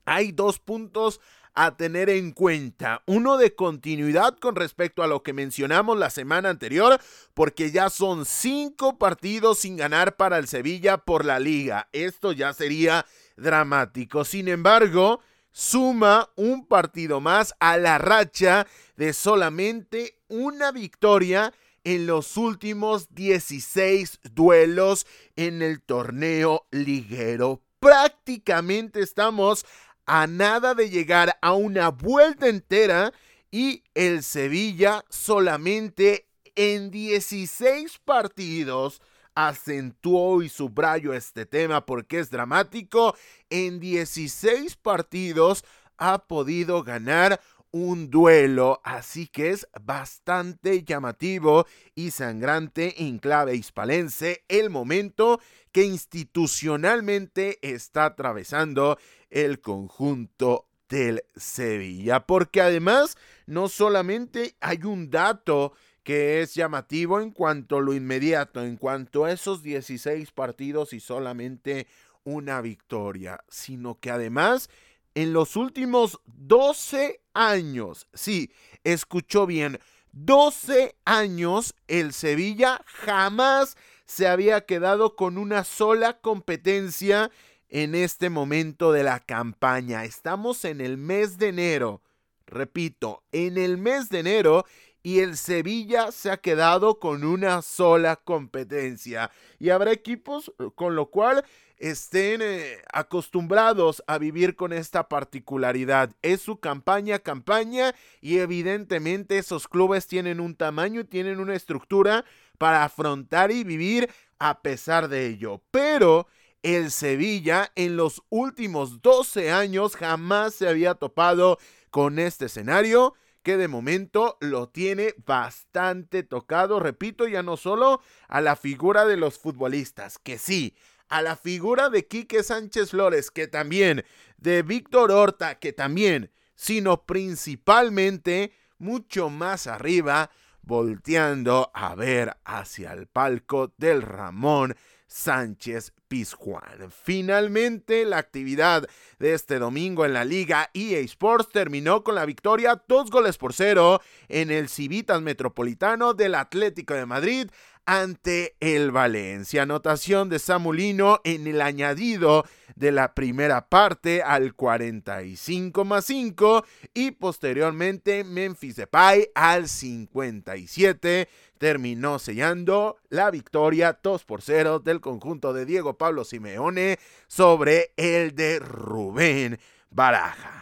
hay dos puntos a tener en cuenta. Uno de continuidad con respecto a lo que mencionamos la semana anterior, porque ya son cinco partidos sin ganar para el Sevilla por la liga. Esto ya sería dramático. Sin embargo, suma un partido más a la racha de solamente una victoria en los últimos 16 duelos en el torneo liguero. Prácticamente estamos a nada de llegar a una vuelta entera y el Sevilla solamente en 16 partidos acentuó y subrayo este tema porque es dramático. En 16 partidos ha podido ganar un duelo, así que es bastante llamativo y sangrante en clave hispalense el momento que institucionalmente está atravesando el conjunto del Sevilla, porque además no solamente hay un dato que es llamativo en cuanto a lo inmediato, en cuanto a esos 16 partidos y solamente una victoria, sino que además en los últimos 12 años, sí, escuchó bien, 12 años el Sevilla jamás se había quedado con una sola competencia en este momento de la campaña. Estamos en el mes de enero, repito, en el mes de enero y el Sevilla se ha quedado con una sola competencia. Y habrá equipos con lo cual estén eh, acostumbrados a vivir con esta particularidad. Es su campaña, campaña y evidentemente esos clubes tienen un tamaño, tienen una estructura para afrontar y vivir a pesar de ello. Pero el Sevilla en los últimos 12 años jamás se había topado con este escenario que de momento lo tiene bastante tocado, repito, ya no solo a la figura de los futbolistas, que sí, a la figura de Quique Sánchez Flores, que también, de Víctor Horta, que también, sino principalmente mucho más arriba, volteando a ver hacia el palco del Ramón Sánchez Pizjuán. Finalmente, la actividad de este domingo en la Liga EA Sports terminó con la victoria dos goles por cero en el Civitas Metropolitano del Atlético de Madrid ante el Valencia. Anotación de Samulino en el añadido de la primera parte al 45 más 5 y posteriormente Memphis Depay al 57 terminó sellando la victoria 2 por 0 del conjunto de Diego Pablo Simeone sobre el de Rubén Baraja.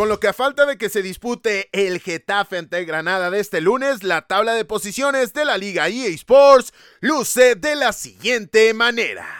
Con lo que a falta de que se dispute el Getafe ante Granada de este lunes, la tabla de posiciones de la Liga EA Sports luce de la siguiente manera.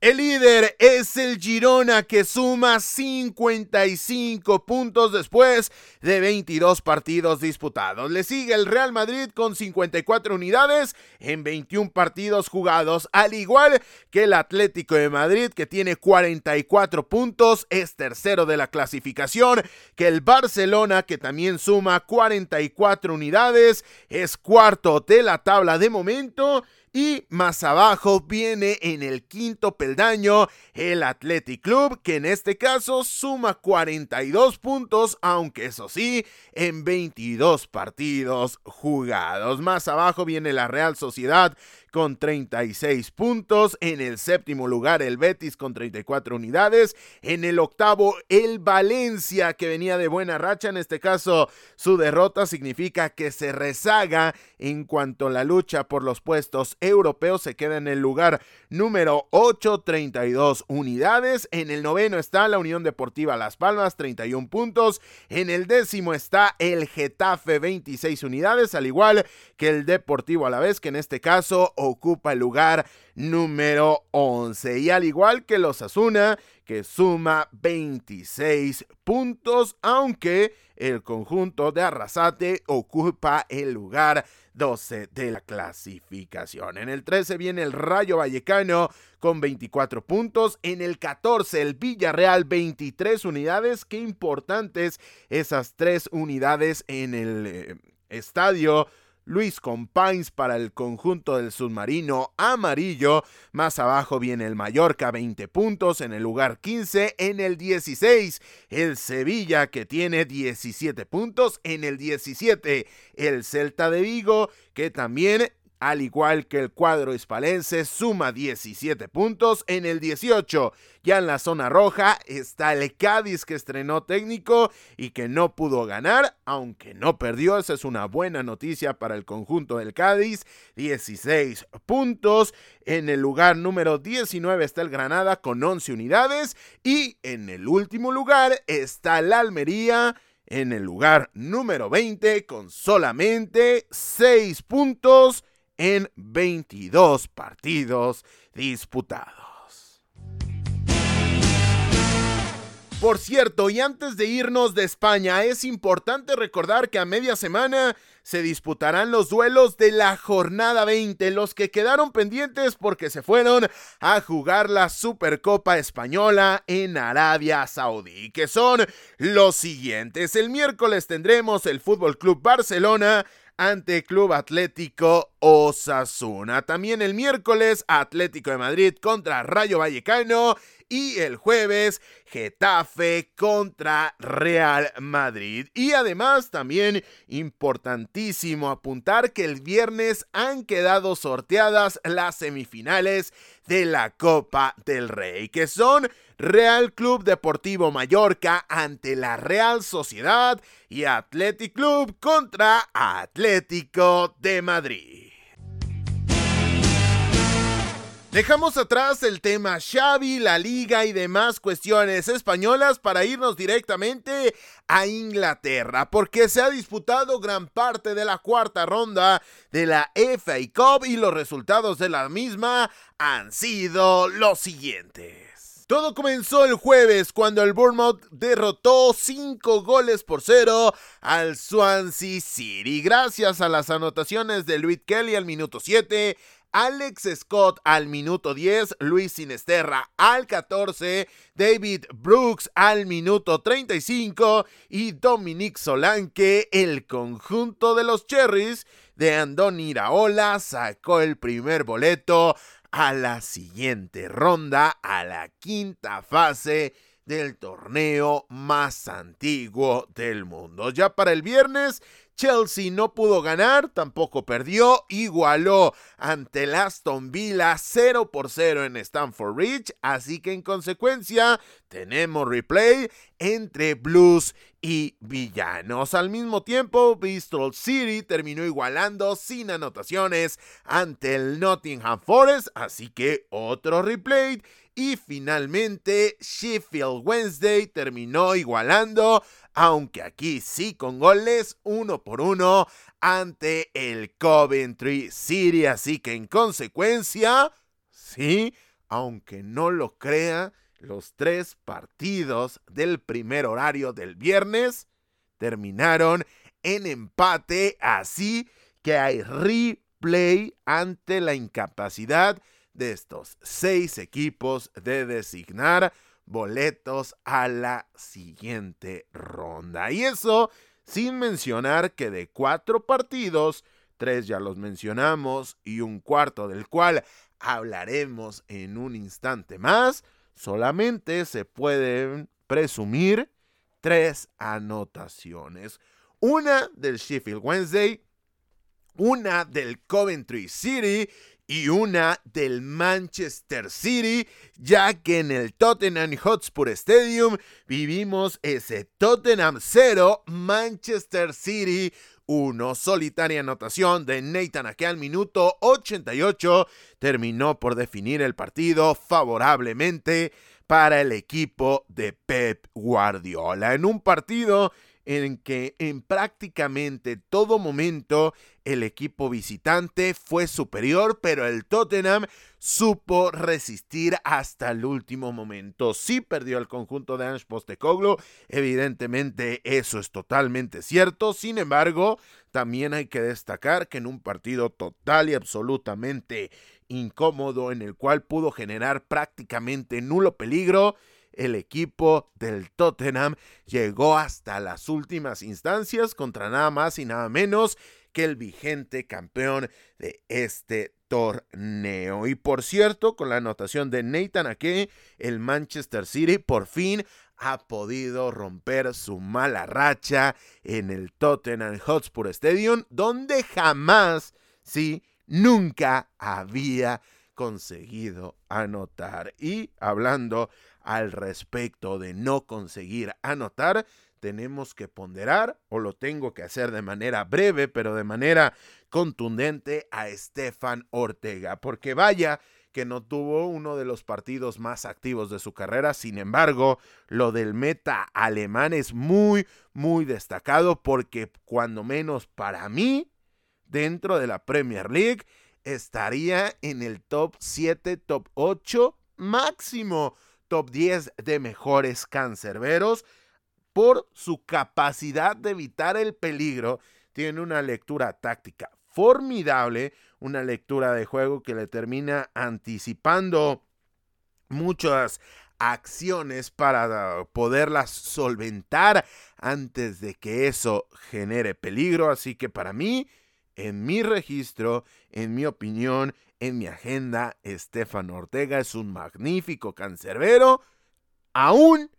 El líder es el Girona que suma 55 puntos después de 22 partidos disputados. Le sigue el Real Madrid con 54 unidades en 21 partidos jugados, al igual que el Atlético de Madrid que tiene 44 puntos, es tercero de la clasificación, que el Barcelona que también suma 44 unidades, es cuarto de la tabla de momento Y más abajo viene en el quinto peldaño el Athletic Club, que en este caso suma 42 puntos, aunque eso sí, en 22 partidos jugados. Más abajo viene la Real Sociedad con 36 puntos. En el séptimo lugar el Betis con 34 unidades. En el octavo el Valencia que venía de buena racha. En este caso su derrota significa que se rezaga en cuanto a la lucha por los puestos europeos. Se queda en el lugar número 8, 32 unidades. En el noveno está la Unión Deportiva Las Palmas, 31 puntos. En el décimo está el Getafe, 26 unidades, al igual que el Deportivo a la vez, que en este caso ocupa el lugar número 11. Y al igual que los Asuna, que suma 26 puntos, aunque el conjunto de Arrasate ocupa el lugar 12 de la clasificación. En el 13 viene el Rayo Vallecano con 24 puntos. En el 14 el Villarreal 23 unidades. Qué importantes esas tres unidades en el eh, estadio Luis Compains para el conjunto del submarino amarillo. Más abajo viene el Mallorca, 20 puntos en el lugar 15. En el 16, el Sevilla, que tiene 17 puntos. En el 17, el Celta de Vigo, que también al igual que el cuadro hispalense, suma 17 puntos. En el 18, ya en la zona roja, está el Cádiz que estrenó técnico y que no pudo ganar, aunque no perdió. Esa es una buena noticia para el conjunto del Cádiz. 16 puntos. En el lugar número 19 está el Granada con 11 unidades. Y en el último lugar está el Almería en el lugar número 20 con solamente 6 puntos en 22 partidos disputados. Por cierto, y antes de irnos de España, es importante recordar que a media semana se disputarán los duelos de la jornada 20, los que quedaron pendientes porque se fueron a jugar la Supercopa Española en Arabia Saudí, que son los siguientes. El miércoles tendremos el Fútbol Club Barcelona ante Club Atlético Osasuna. También el miércoles Atlético de Madrid contra Rayo Vallecano y el jueves Getafe contra Real Madrid. Y además también importantísimo apuntar que el viernes han quedado sorteadas las semifinales de la Copa del Rey, que son Real Club Deportivo Mallorca ante la Real Sociedad y Athletic Club contra Atlético de Madrid. Dejamos atrás el tema Xavi, la liga y demás cuestiones españolas para irnos directamente a Inglaterra, porque se ha disputado gran parte de la cuarta ronda de la FA Cup y los resultados de la misma han sido los siguientes. Todo comenzó el jueves cuando el Bournemouth derrotó 5 goles por 0 al Swansea City. Gracias a las anotaciones de Luis Kelly al minuto 7, Alex Scott al minuto 10, Luis Sinesterra al 14, David Brooks al minuto 35 y Dominic Solanke, el conjunto de los Cherries de Andoni Iraola, sacó el primer boleto a la siguiente ronda, a la quinta fase del torneo más antiguo del mundo. Ya para el viernes, Chelsea no pudo ganar, tampoco perdió, igualó ante el Aston Villa 0 por 0 en Stamford Bridge, así que en consecuencia tenemos replay entre Blues y Villanos. Al mismo tiempo, Bristol City terminó igualando sin anotaciones ante el Nottingham Forest, así que otro replay. Y finalmente, Sheffield Wednesday terminó igualando aunque aquí sí con goles uno por uno ante el Coventry City. Así que en consecuencia, sí, aunque no lo crea, los tres partidos del primer horario del viernes terminaron en empate, así que hay replay ante la incapacidad de estos seis equipos de designar boletos a la siguiente ronda. Y eso sin mencionar que de cuatro partidos, tres ya los mencionamos y un cuarto del cual hablaremos en un instante más, solamente se pueden presumir tres anotaciones. Una del Sheffield Wednesday, una del Coventry City y una del Manchester City, ya que en el Tottenham Hotspur Stadium vivimos ese Tottenham 0, Manchester City 1. Solitaria anotación de Nathan aquí al minuto 88 terminó por definir el partido favorablemente para el equipo de Pep Guardiola. En un partido en que en prácticamente todo momento el equipo visitante fue superior, pero el Tottenham supo resistir hasta el último momento. Sí perdió el conjunto de Ange Postecoglou, evidentemente eso es totalmente cierto. Sin embargo, también hay que destacar que en un partido total y absolutamente incómodo en el cual pudo generar prácticamente nulo peligro, el equipo del Tottenham llegó hasta las últimas instancias contra nada más y nada menos que el vigente campeón de este torneo. Y por cierto, con la anotación de Nathan Ake, el Manchester City por fin ha podido romper su mala racha en el Tottenham Hotspur Stadium, donde jamás, sí, nunca había conseguido anotar. Y hablando al respecto de no conseguir anotar, tenemos que ponderar, o lo tengo que hacer de manera breve, pero de manera contundente, a Estefan Ortega, porque vaya que no tuvo uno de los partidos más activos de su carrera. Sin embargo, lo del meta alemán es muy, muy destacado porque cuando menos para mí, dentro de la Premier League, estaría en el top 7, top 8 máximo top 10 de mejores cancerberos por su capacidad de evitar el peligro. Tiene una lectura táctica formidable, una lectura de juego que le termina anticipando muchas acciones para poderlas solventar antes de que eso genere peligro. Así que para mí, en mi registro, en mi opinión, en mi agenda, Estefan Ortega es un magnífico cancerbero, aún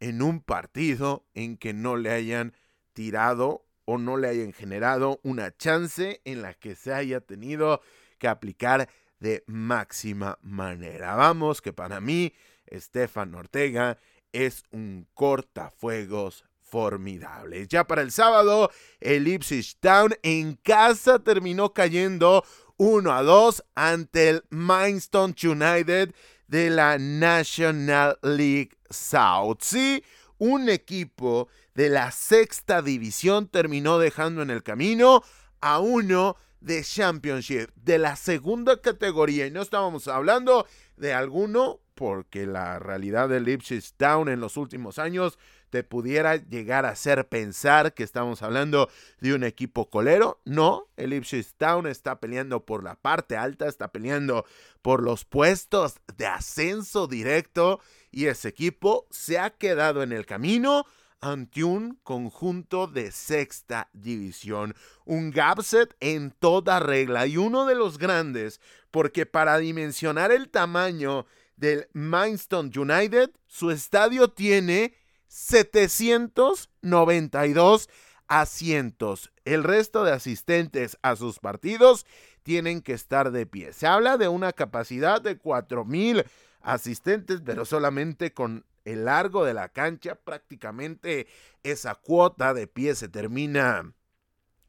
en un partido en que no le hayan tirado o no le hayan generado una chance en la que se haya tenido que aplicar de máxima manera. Vamos, que para mí, Estefan Ortega es un cortafuegos formidable. Ya para el sábado, el Ipswich Town en casa terminó cayendo 1 a 2 ante el Mindstone United de la National League South. Sí, un equipo de la sexta división terminó dejando en el camino a uno de Championship, de la segunda categoría. Y no estábamos hablando de alguno, porque la realidad del Ipswich Town en los últimos años te pudiera llegar a hacer pensar que estamos hablando de un equipo colero. No, el Ipswich Town está peleando por la parte alta, está peleando por los puestos de ascenso directo y ese equipo se ha quedado en el camino ante un conjunto de sexta división. Un Gapset en toda regla y uno de los grandes, porque para dimensionar el tamaño del Mindstone United, su estadio tiene 792 asientos. El resto de asistentes a sus partidos tienen que estar de pie. Se habla de una capacidad de 4000 asistentes, pero solamente con el largo de la cancha, prácticamente esa cuota de pie se termina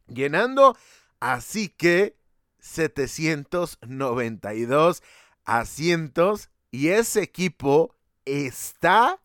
llenando. Así que 792 asientos y ese equipo está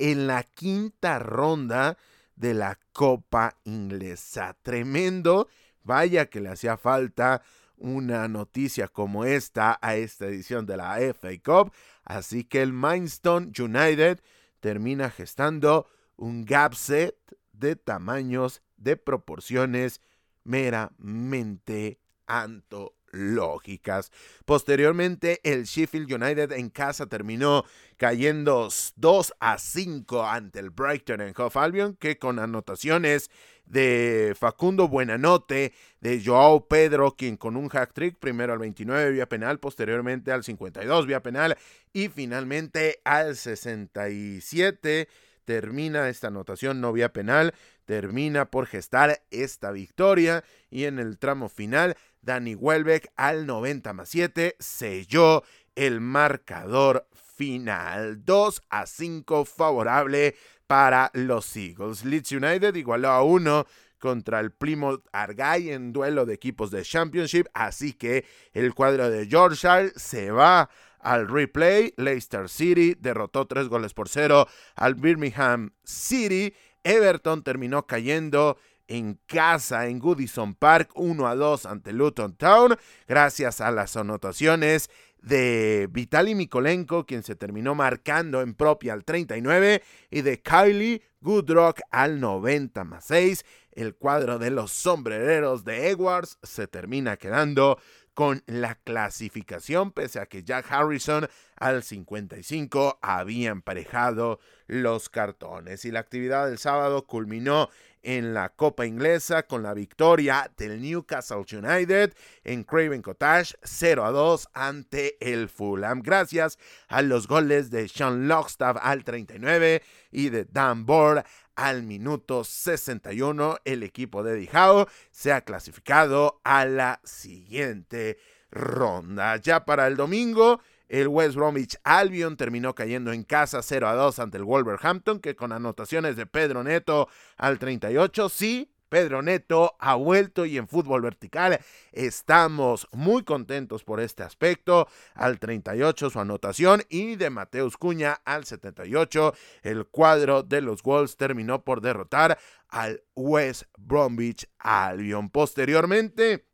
en la quinta ronda de la Copa Inglesa. Tremendo. Vaya que le hacía falta una noticia como esta a esta edición de la FA Cup. Así que el Mindstone United termina gestando un gap set de tamaños, de proporciones meramente anto lógicas. Posteriormente, el Sheffield United en casa terminó cayendo 2 a 5 ante el Brighton en Hove Albion, que con anotaciones de Facundo Buenanote, de Joao Pedro, quien con un hack trick, primero al 29 vía penal, posteriormente al 52 vía penal y finalmente al 67 termina esta anotación no vía penal, termina por gestar esta victoria y en el tramo final Dani Welbeck al 90 más 7 selló el marcador final 2 a 5 favorable para los Eagles. Leeds United igualó a 1 contra el Plymouth Argyle en duelo de equipos de Championship, así que el cuadro de Yorkshire se va al replay. Leicester City derrotó 3 goles por 0 al Birmingham City. Everton terminó cayendo en casa en Goodison Park 1 a 2 ante Luton Town gracias a las anotaciones de Vitali Mikolenko, quien se terminó marcando en propia al 39, y de Kylie Goodrock al 90 más 6. El cuadro de los sombrereros de Edwards se termina quedando con la clasificación, pese a que Jack Harrison al 55 había emparejado los cartones. Y la actividad del sábado culminó en la Copa Inglesa con la victoria del Newcastle United en Craven Cottage 0 a 2 ante el Fulham. Gracias a los goles de Sean Lockstaff al 39 y de Dan Board al minuto 61, el equipo de Dijao se ha clasificado a la siguiente ronda. Ya para el domingo, el West Bromwich Albion terminó cayendo en casa 0 a 2 ante el Wolverhampton, que con anotaciones de Pedro Neto al 38, sí, Pedro Neto ha vuelto y en fútbol vertical estamos muy contentos por este aspecto. Al 38 su anotación y de Mateus Cuña al 78 el cuadro de los Wolves terminó por derrotar al West Bromwich Albion. Posteriormente,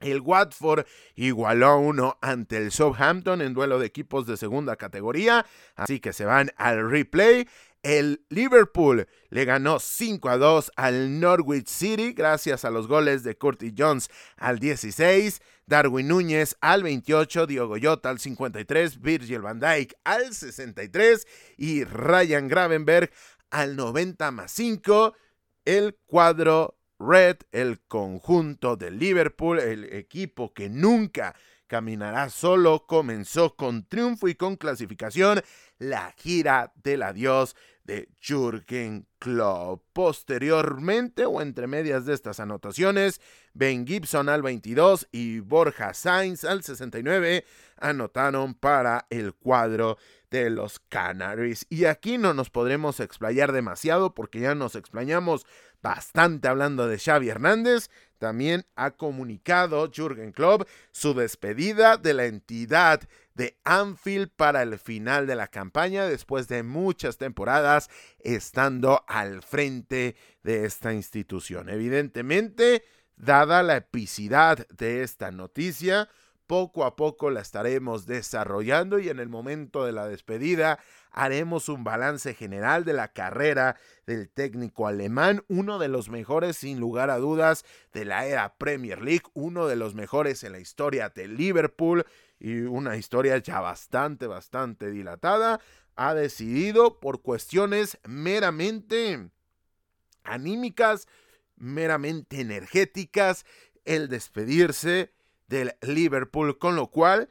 el Watford igualó a uno ante el Southampton en duelo de equipos de segunda categoría, así que se van al replay. El Liverpool le ganó 5 a 2 al Norwich City gracias a los goles de Curtis Jones al 16, Darwin Núñez al 28, Diogo Jota al 53, Virgil van Dijk al 63 y Ryan Gravenberg al 90 más 5. El cuadro Red, el conjunto de Liverpool, el equipo que nunca caminará solo, comenzó con triunfo y con clasificación la gira del adiós de Jürgen Klopp. Posteriormente o entre medias de estas anotaciones, Ben Gibson al 22 y Borja Sainz al 69 anotaron para el cuadro de los Canaries. Y aquí no nos podremos explayar demasiado porque ya nos explayamos bastante hablando de Xavi Hernández. También ha comunicado Jürgen Klopp su despedida de la entidad de Anfield para el final de la campaña después de muchas temporadas estando al frente de esta institución. Evidentemente, dada la epicidad de esta noticia, poco a poco la estaremos desarrollando y en el momento de la despedida haremos un balance general de la carrera del técnico alemán, uno de los mejores sin lugar a dudas de la era Premier League, uno de los mejores en la historia de Liverpool y una historia ya bastante, bastante dilatada, ha decidido por cuestiones meramente anímicas, meramente energéticas, el despedirse del Liverpool, con lo cual,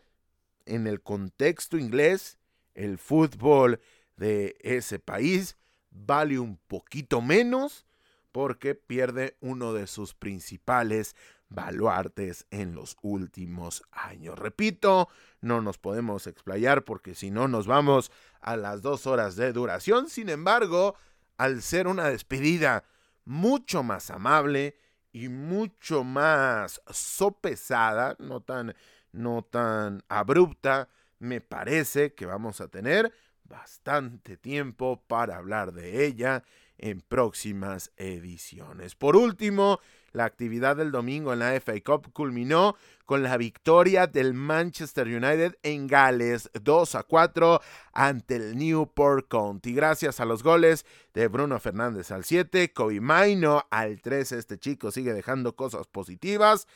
en el contexto inglés, el fútbol de ese país vale un poquito menos porque pierde uno de sus principales baluartes en los últimos años. Repito, no nos podemos explayar porque si no nos vamos a las dos horas de duración. Sin embargo, al ser una despedida mucho más amable, y mucho más sopesada, no tan, no tan abrupta, me parece que vamos a tener bastante tiempo para hablar de ella en próximas ediciones. Por último, la actividad del domingo en la FA Cup culminó con la victoria del Manchester United en Gales 2 a 4 ante el Newport County. Gracias a los goles de Bruno Fernández al 7, Kobe Maino al 3. Este chico sigue dejando cosas positivas.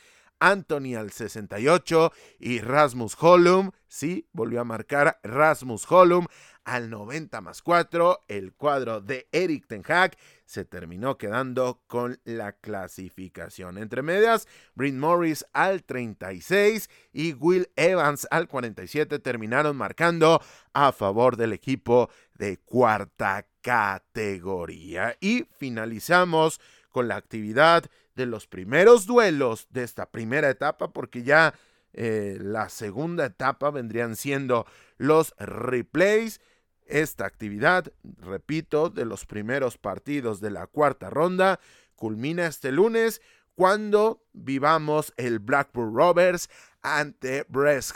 Anthony al 68 y Rasmus Hollum, sí, volvió a marcar Rasmus Hollum al 90 más 4. El cuadro de Eric Ten Hag se terminó quedando con la clasificación. Entre medias, Bryn Morris al 36 y Will Evans al 47 terminaron marcando a favor del equipo de cuarta categoría. Y finalizamos con la actividad de los primeros duelos de esta primera etapa, porque ya eh, la segunda etapa vendrían siendo los replays. Esta actividad, repito, de los primeros partidos de la cuarta ronda, culmina este lunes cuando vivamos el Blackburn Rovers ante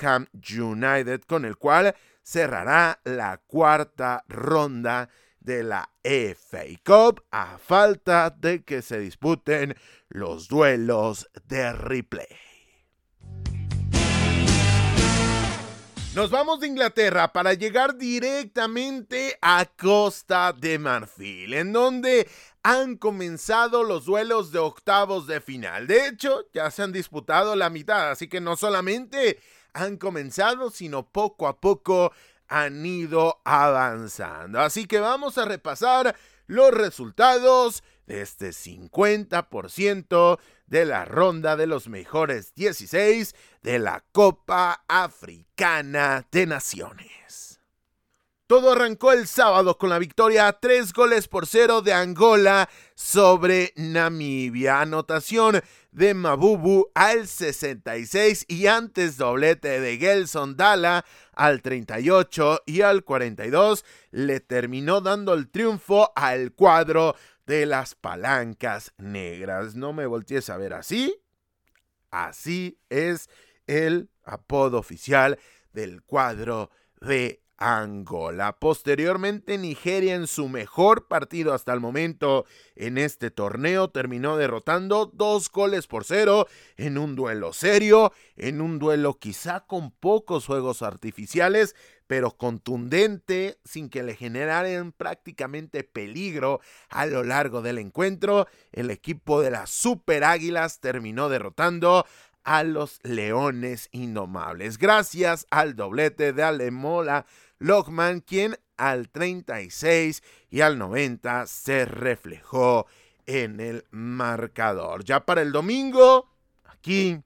Ham United, con el cual cerrará la cuarta ronda de la FA Cup a falta de que se disputen los duelos de replay. Nos vamos de Inglaterra para llegar directamente a Costa de Marfil, en donde han comenzado los duelos de octavos de final. De hecho, ya se han disputado la mitad, así que no solamente han comenzado, sino poco a poco han ido avanzando. Así que vamos a repasar los resultados de este 50% de la ronda de los mejores 16 de la Copa Africana de Naciones. Todo arrancó el sábado con la victoria a tres goles por cero de Angola sobre Namibia. Anotación de Mabubu al 66 y antes doblete de Gelson Dala al 38 y al 42 le terminó dando el triunfo al cuadro de las palancas negras. No me voltees a ver así. Así es el apodo oficial del cuadro de Angola. Posteriormente, Nigeria en su mejor partido hasta el momento en este torneo terminó derrotando dos goles por cero en un duelo serio, en un duelo quizá con pocos juegos artificiales, pero contundente, sin que le generaran prácticamente peligro a lo largo del encuentro. El equipo de las Super Águilas terminó derrotando a los Leones Indomables, gracias al doblete de Alemola Lockman, quien al 36 y al 90 se reflejó en el marcador. Ya para el domingo, aquí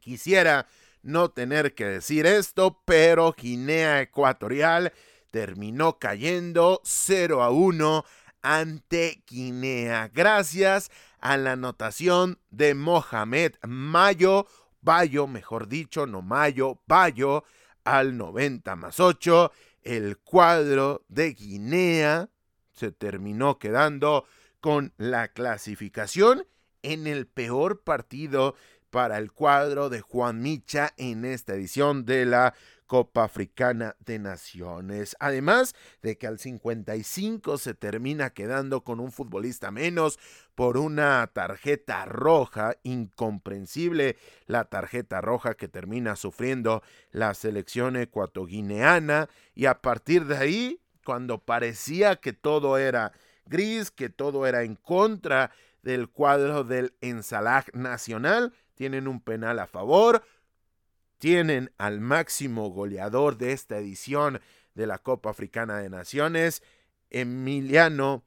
quisiera no tener que decir esto, pero Guinea Ecuatorial terminó cayendo 0 a 1 ante Guinea gracias a la anotación de Mohamed Mayo, Bayo, mejor dicho, no Mayo, Bayo, al 90 más 8. El cuadro de Guinea se terminó quedando con la clasificación en el peor partido para el cuadro de Juan Micha en esta edición de la Copa Africana de Naciones. Además de que al 55 se termina quedando con un futbolista menos por una tarjeta roja, incomprensible la tarjeta roja que termina sufriendo la selección ecuatoguineana y a partir de ahí, cuando parecía que todo era gris, que todo era en contra del cuadro del Ensalag Nacional, tienen un penal a favor, tienen al máximo goleador de esta edición de la Copa Africana de Naciones, Emiliano,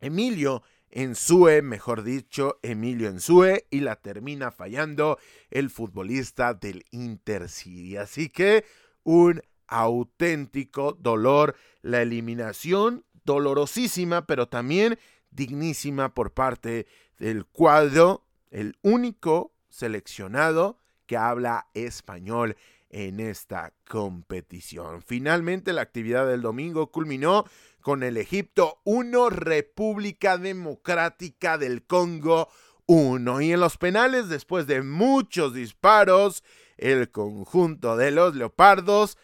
Emilio Ensue, mejor dicho, Emilio Ensue, y la termina fallando el futbolista del Intercity. Así que un auténtico dolor, la eliminación dolorosísima, pero también dignísima por parte del cuadro el único seleccionado que habla español en esta competición. Finalmente, la actividad del domingo culminó con el Egipto 1, República Democrática del Congo 1. Y en los penales, después de muchos disparos, el conjunto de los Leopardos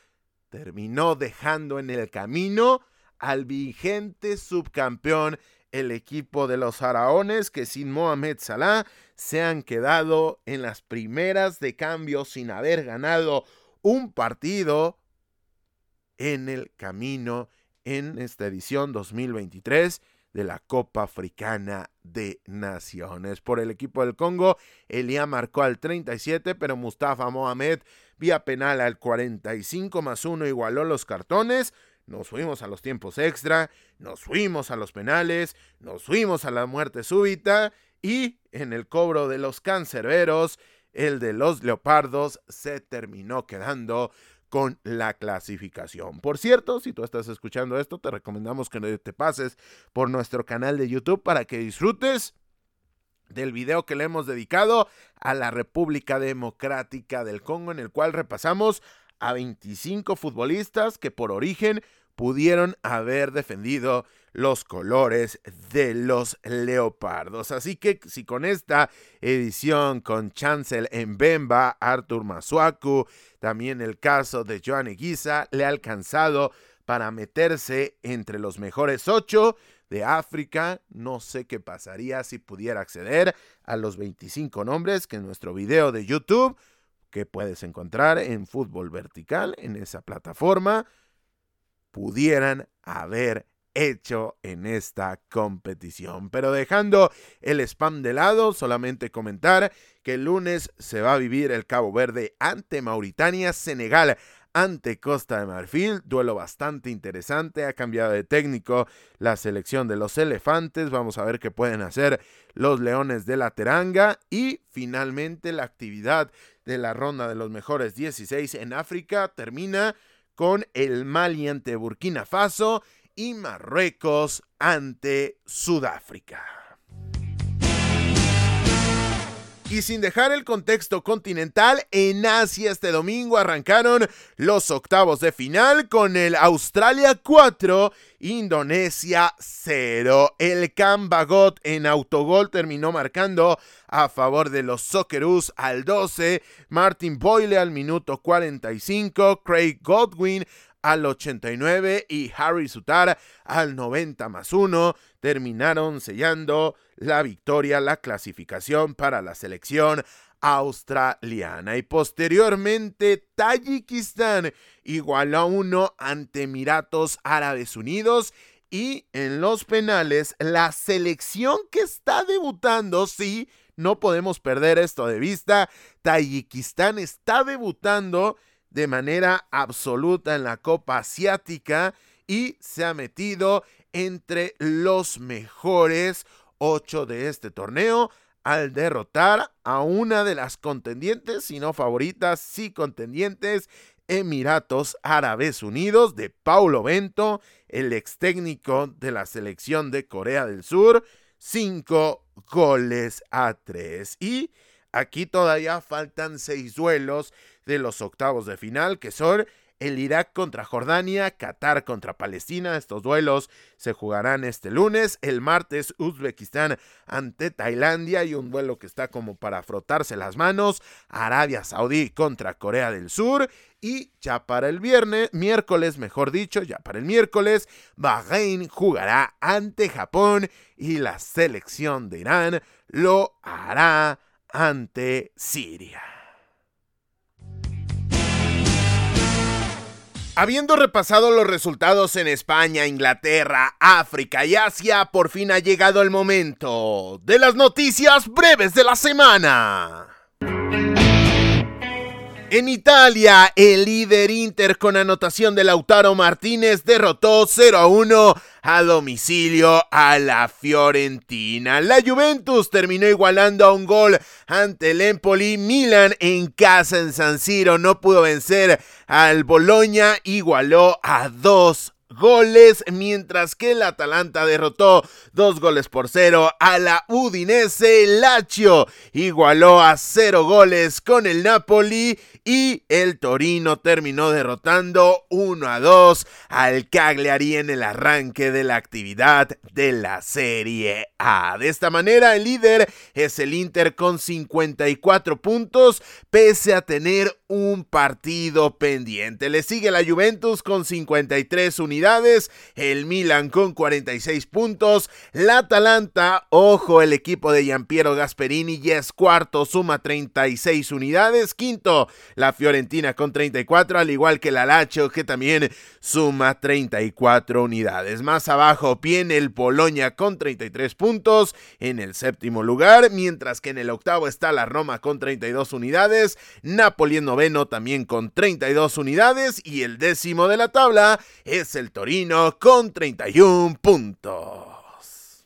terminó dejando en el camino al vigente subcampeón el equipo de los faraones que sin Mohamed Salah se han quedado en las primeras de cambio sin haber ganado un partido en el camino en esta edición 2023 de la Copa Africana de Naciones. Por el equipo del Congo, Elia marcó al 37, pero Mustafa Mohamed vía penal al 45 más 1 igualó los cartones nos fuimos a los tiempos extra, nos fuimos a los penales, nos fuimos a la muerte súbita y en el cobro de los cancerberos, el de los leopardos se terminó quedando con la clasificación. Por cierto, si tú estás escuchando esto, te recomendamos que te pases por nuestro canal de YouTube para que disfrutes del video que le hemos dedicado a la República Democrática del Congo, en el cual repasamos a 25 futbolistas que por origen pudieron haber defendido los colores de los leopardos. Así que si con esta edición con Chancel en Bemba, Arthur Masuaku, también el caso de Joan Eguiza, le ha alcanzado para meterse entre los mejores ocho de África. No sé qué pasaría si pudiera acceder a los 25 nombres que en nuestro video de YouTube, que puedes encontrar en Fútbol Vertical, en esa plataforma, pudieran haber hecho en esta competición. Pero dejando el spam de lado, solamente comentar que el lunes se va a vivir el Cabo Verde ante Mauritania, Senegal ante Costa de Marfil, duelo bastante interesante, ha cambiado de técnico la selección de los elefantes, vamos a ver qué pueden hacer los leones de la Teranga. Y finalmente la actividad de la ronda de los mejores 16 en África termina con el Mali ante Burkina Faso y Marruecos ante Sudáfrica. Y sin dejar el contexto continental, en Asia este domingo arrancaron los octavos de final con el Australia 4, Indonesia 0. El Cambagot en autogol terminó marcando a favor de los Socceroos al 12, Martin Boyle al minuto 45, Craig Godwin al 89 y Harry Sutar al 90 más 1 terminaron sellando la victoria, la clasificación para la selección australiana. Y posteriormente Tayikistán igualó a uno ante Emiratos Árabes Unidos. Y en los penales, la selección que está debutando, sí, no podemos perder esto de vista. Tayikistán está debutando de manera absoluta en la Copa Asiática y se ha metido entre los mejores ocho de este torneo al derrotar a una de las contendientes, si no favoritas, sí contendientes, Emiratos Árabes Unidos de Paulo Bento, el ex técnico de la selección de Corea del Sur, cinco goles a tres. Y aquí todavía faltan seis duelos de los octavos de final, que son el Irak contra Jordania, Qatar contra Palestina. Estos duelos se jugarán este lunes. El martes, Uzbekistán ante Tailandia y un duelo que está como para frotarse las manos. Arabia Saudí contra Corea del Sur. Y ya para el viernes, miércoles, mejor dicho, ya para el miércoles, Bahrein jugará ante Japón y la selección de Irán lo hará ante Siria. Habiendo repasado los resultados en España, Inglaterra, África y Asia, por fin ha llegado el momento de las noticias breves de la semana. En Italia, el líder Inter con anotación de Lautaro Martínez derrotó 0 a 1 a domicilio a la Fiorentina. La Juventus terminó igualando a un gol ante el Empoli. Milan en casa en San Siro no pudo vencer al Bologna, igualó a dos goles, mientras que el Atalanta derrotó dos goles por cero a la Udinese. Lazio igualó a cero goles con el Napoli y el Torino terminó derrotando 1 a 2 al Cagliari en el arranque de la actividad de la Serie A. De esta manera, el líder es el Inter con 54 puntos, pese a tener un partido pendiente. Le sigue la Juventus con 53 unidades, el Milan con 46 puntos, la Atalanta, ojo, el equipo de Giampiero Gasperini ya es cuarto, suma 36 unidades, quinto la Fiorentina con 34, al igual que la Lacho que también suma 34 unidades. Más abajo viene el Polonia con 33 puntos en el séptimo lugar, mientras que en el octavo está la Roma con 32 unidades, Napoli en noveno también con 32 unidades y el décimo de la tabla es el Torino con 31 puntos.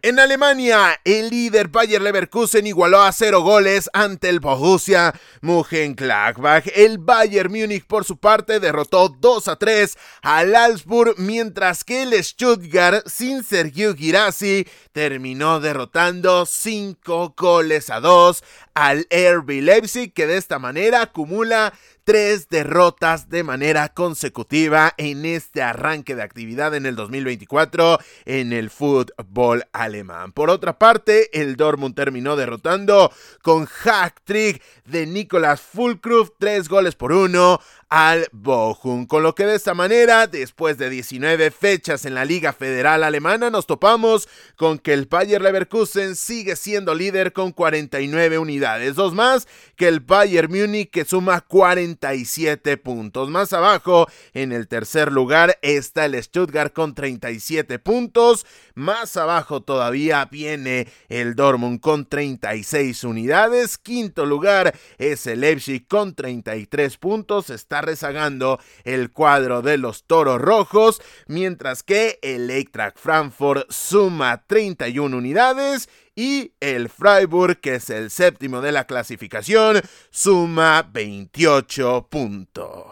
En Alemania, el líder Bayer Leverkusen igualó a cero goles ante el Borussia Mönchengladbach. El Bayern Múnich, por su parte, derrotó 2 a 3 al Augsburg, mientras que el Stuttgart, sin Sergio Girassi, terminó derrotando 5 goles a 2 al RB Leipzig, que de esta manera acumula tres derrotas de manera consecutiva en este arranque de actividad en el 2024 en el fútbol alemán. Por otra parte, el Dortmund terminó derrotando con hack trick de Nicolas Fulkruf, tres goles por uno al Bochum. Con lo que de esta manera, después de 19 fechas en la Liga Federal Alemana, nos topamos con que el Bayer Leverkusen sigue siendo líder con 49 unidades. Dos más que el Bayern Múnich que suma 47 puntos. Más abajo, en el tercer lugar, está el Stuttgart con 37 puntos. Más abajo todavía viene el Dortmund con 36 unidades. Quinto lugar es el Leipzig con 33 puntos. Está rezagando el cuadro de los Toros Rojos, mientras que el Frankfurt suma 31 unidades y el Freiburg, que es el séptimo de la clasificación, suma 28 puntos.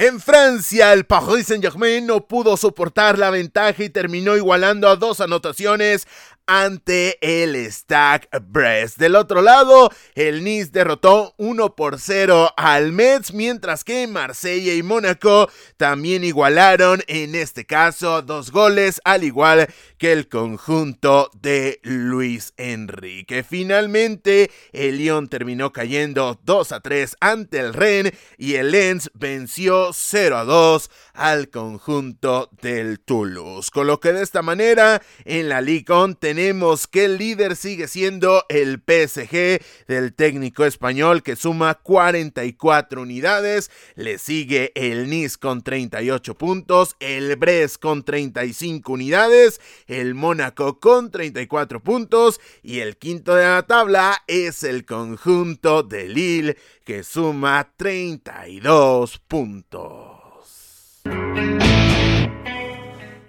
En Francia, el Paris Saint-Germain no pudo soportar la ventaja y terminó igualando a dos anotaciones ante el Stack Brest. Del otro lado, el Nice derrotó 1 por 0 al Metz, mientras que Marsella y Mónaco también igualaron, en este caso, dos goles, al igual que el conjunto de Luis Enrique. Finalmente, el Lyon terminó cayendo 2 a 3 ante el Rennes y el Lens venció 0 a 2 al conjunto del Toulouse. Con lo que de esta manera, en la Ligue 1 tenemos que el líder sigue siendo el PSG del técnico español que suma 44 unidades. Le sigue el Nice con 38 puntos, el Brest con 35 unidades, el Mónaco con 34 puntos y el quinto de la tabla es el conjunto de Lille que suma 32 puntos.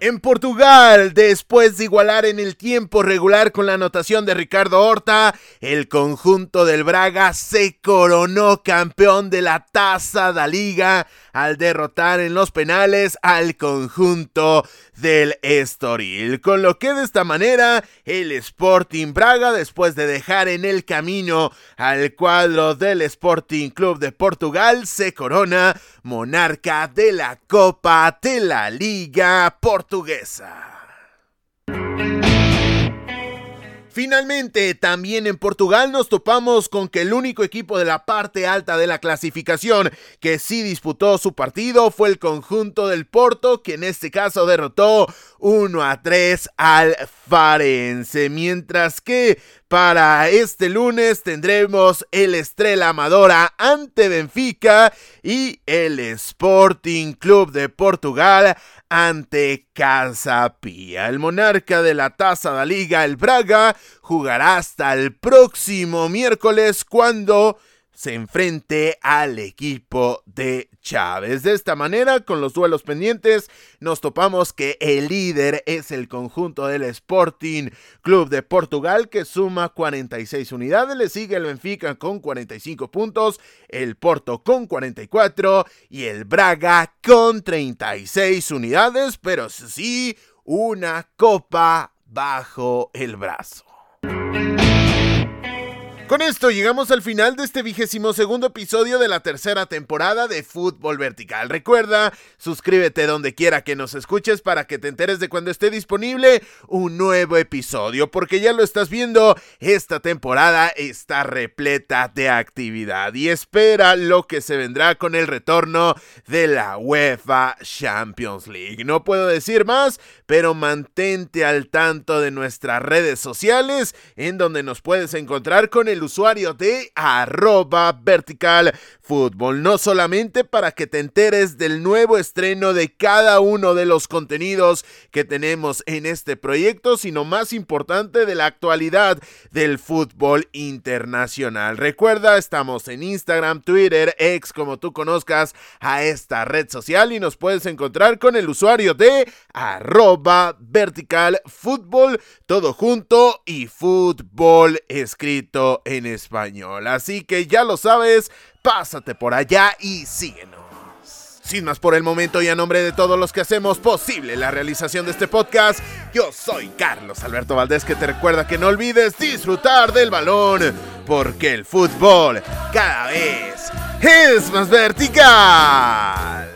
En Portugal, después de igualar en el tiempo regular con la anotación de Ricardo Horta, el conjunto del Braga se coronó campeón de la Taza da Liga al derrotar en los penales al conjunto del Estoril. Con lo que de esta manera el Sporting Braga, después de dejar en el camino al cuadro del Sporting Club de Portugal, se corona monarca de la Copa de la Liga Portuguesa. Finalmente, también en Portugal nos topamos con que el único equipo de la parte alta de la clasificación que sí disputó su partido fue el conjunto del Porto, que en este caso derrotó 1 a 3 al Farense, mientras que para este lunes tendremos el Estrella Amadora ante Benfica y el Sporting Club de Portugal ante Casapía. El monarca de la Taza de Liga, el Braga, jugará hasta el próximo miércoles cuando se enfrente al equipo de Chávez. De esta manera, con los duelos pendientes, nos topamos que el líder es el conjunto del Sporting Club de Portugal, que suma 46 unidades. Le sigue el Benfica con 45 puntos, el Porto con 44 y el Braga con 36 unidades, pero sí una copa bajo el brazo. Con esto llegamos al final de este vigésimo segundo episodio de la tercera temporada de Fútbol Vertical. Recuerda, suscríbete donde quiera que nos escuches para que te enteres de cuando esté disponible un nuevo episodio, porque ya lo estás viendo, esta temporada está repleta de actividad y espera lo que se vendrá con el retorno de la UEFA Champions League. No puedo decir más, pero mantente al tanto de nuestras redes sociales en donde nos puedes encontrar con el el usuario de arroba vertical fútbol, no solamente para que te enteres del nuevo estreno de cada uno de los contenidos que tenemos en este proyecto, sino más importante de la actualidad del fútbol internacional. Recuerda, estamos en Instagram, Twitter, X, como tú conozcas a esta red social y nos puedes encontrar con el usuario de arroba vertical fútbol, todo junto y fútbol escrito en español. Así que ya lo sabes, pásate por allá y síguenos. Sin más por el momento y a nombre de todos los que hacemos posible la realización de este podcast, yo soy Carlos Alberto Valdés que te recuerda que no olvides disfrutar del balón, porque el fútbol cada vez es más vertical.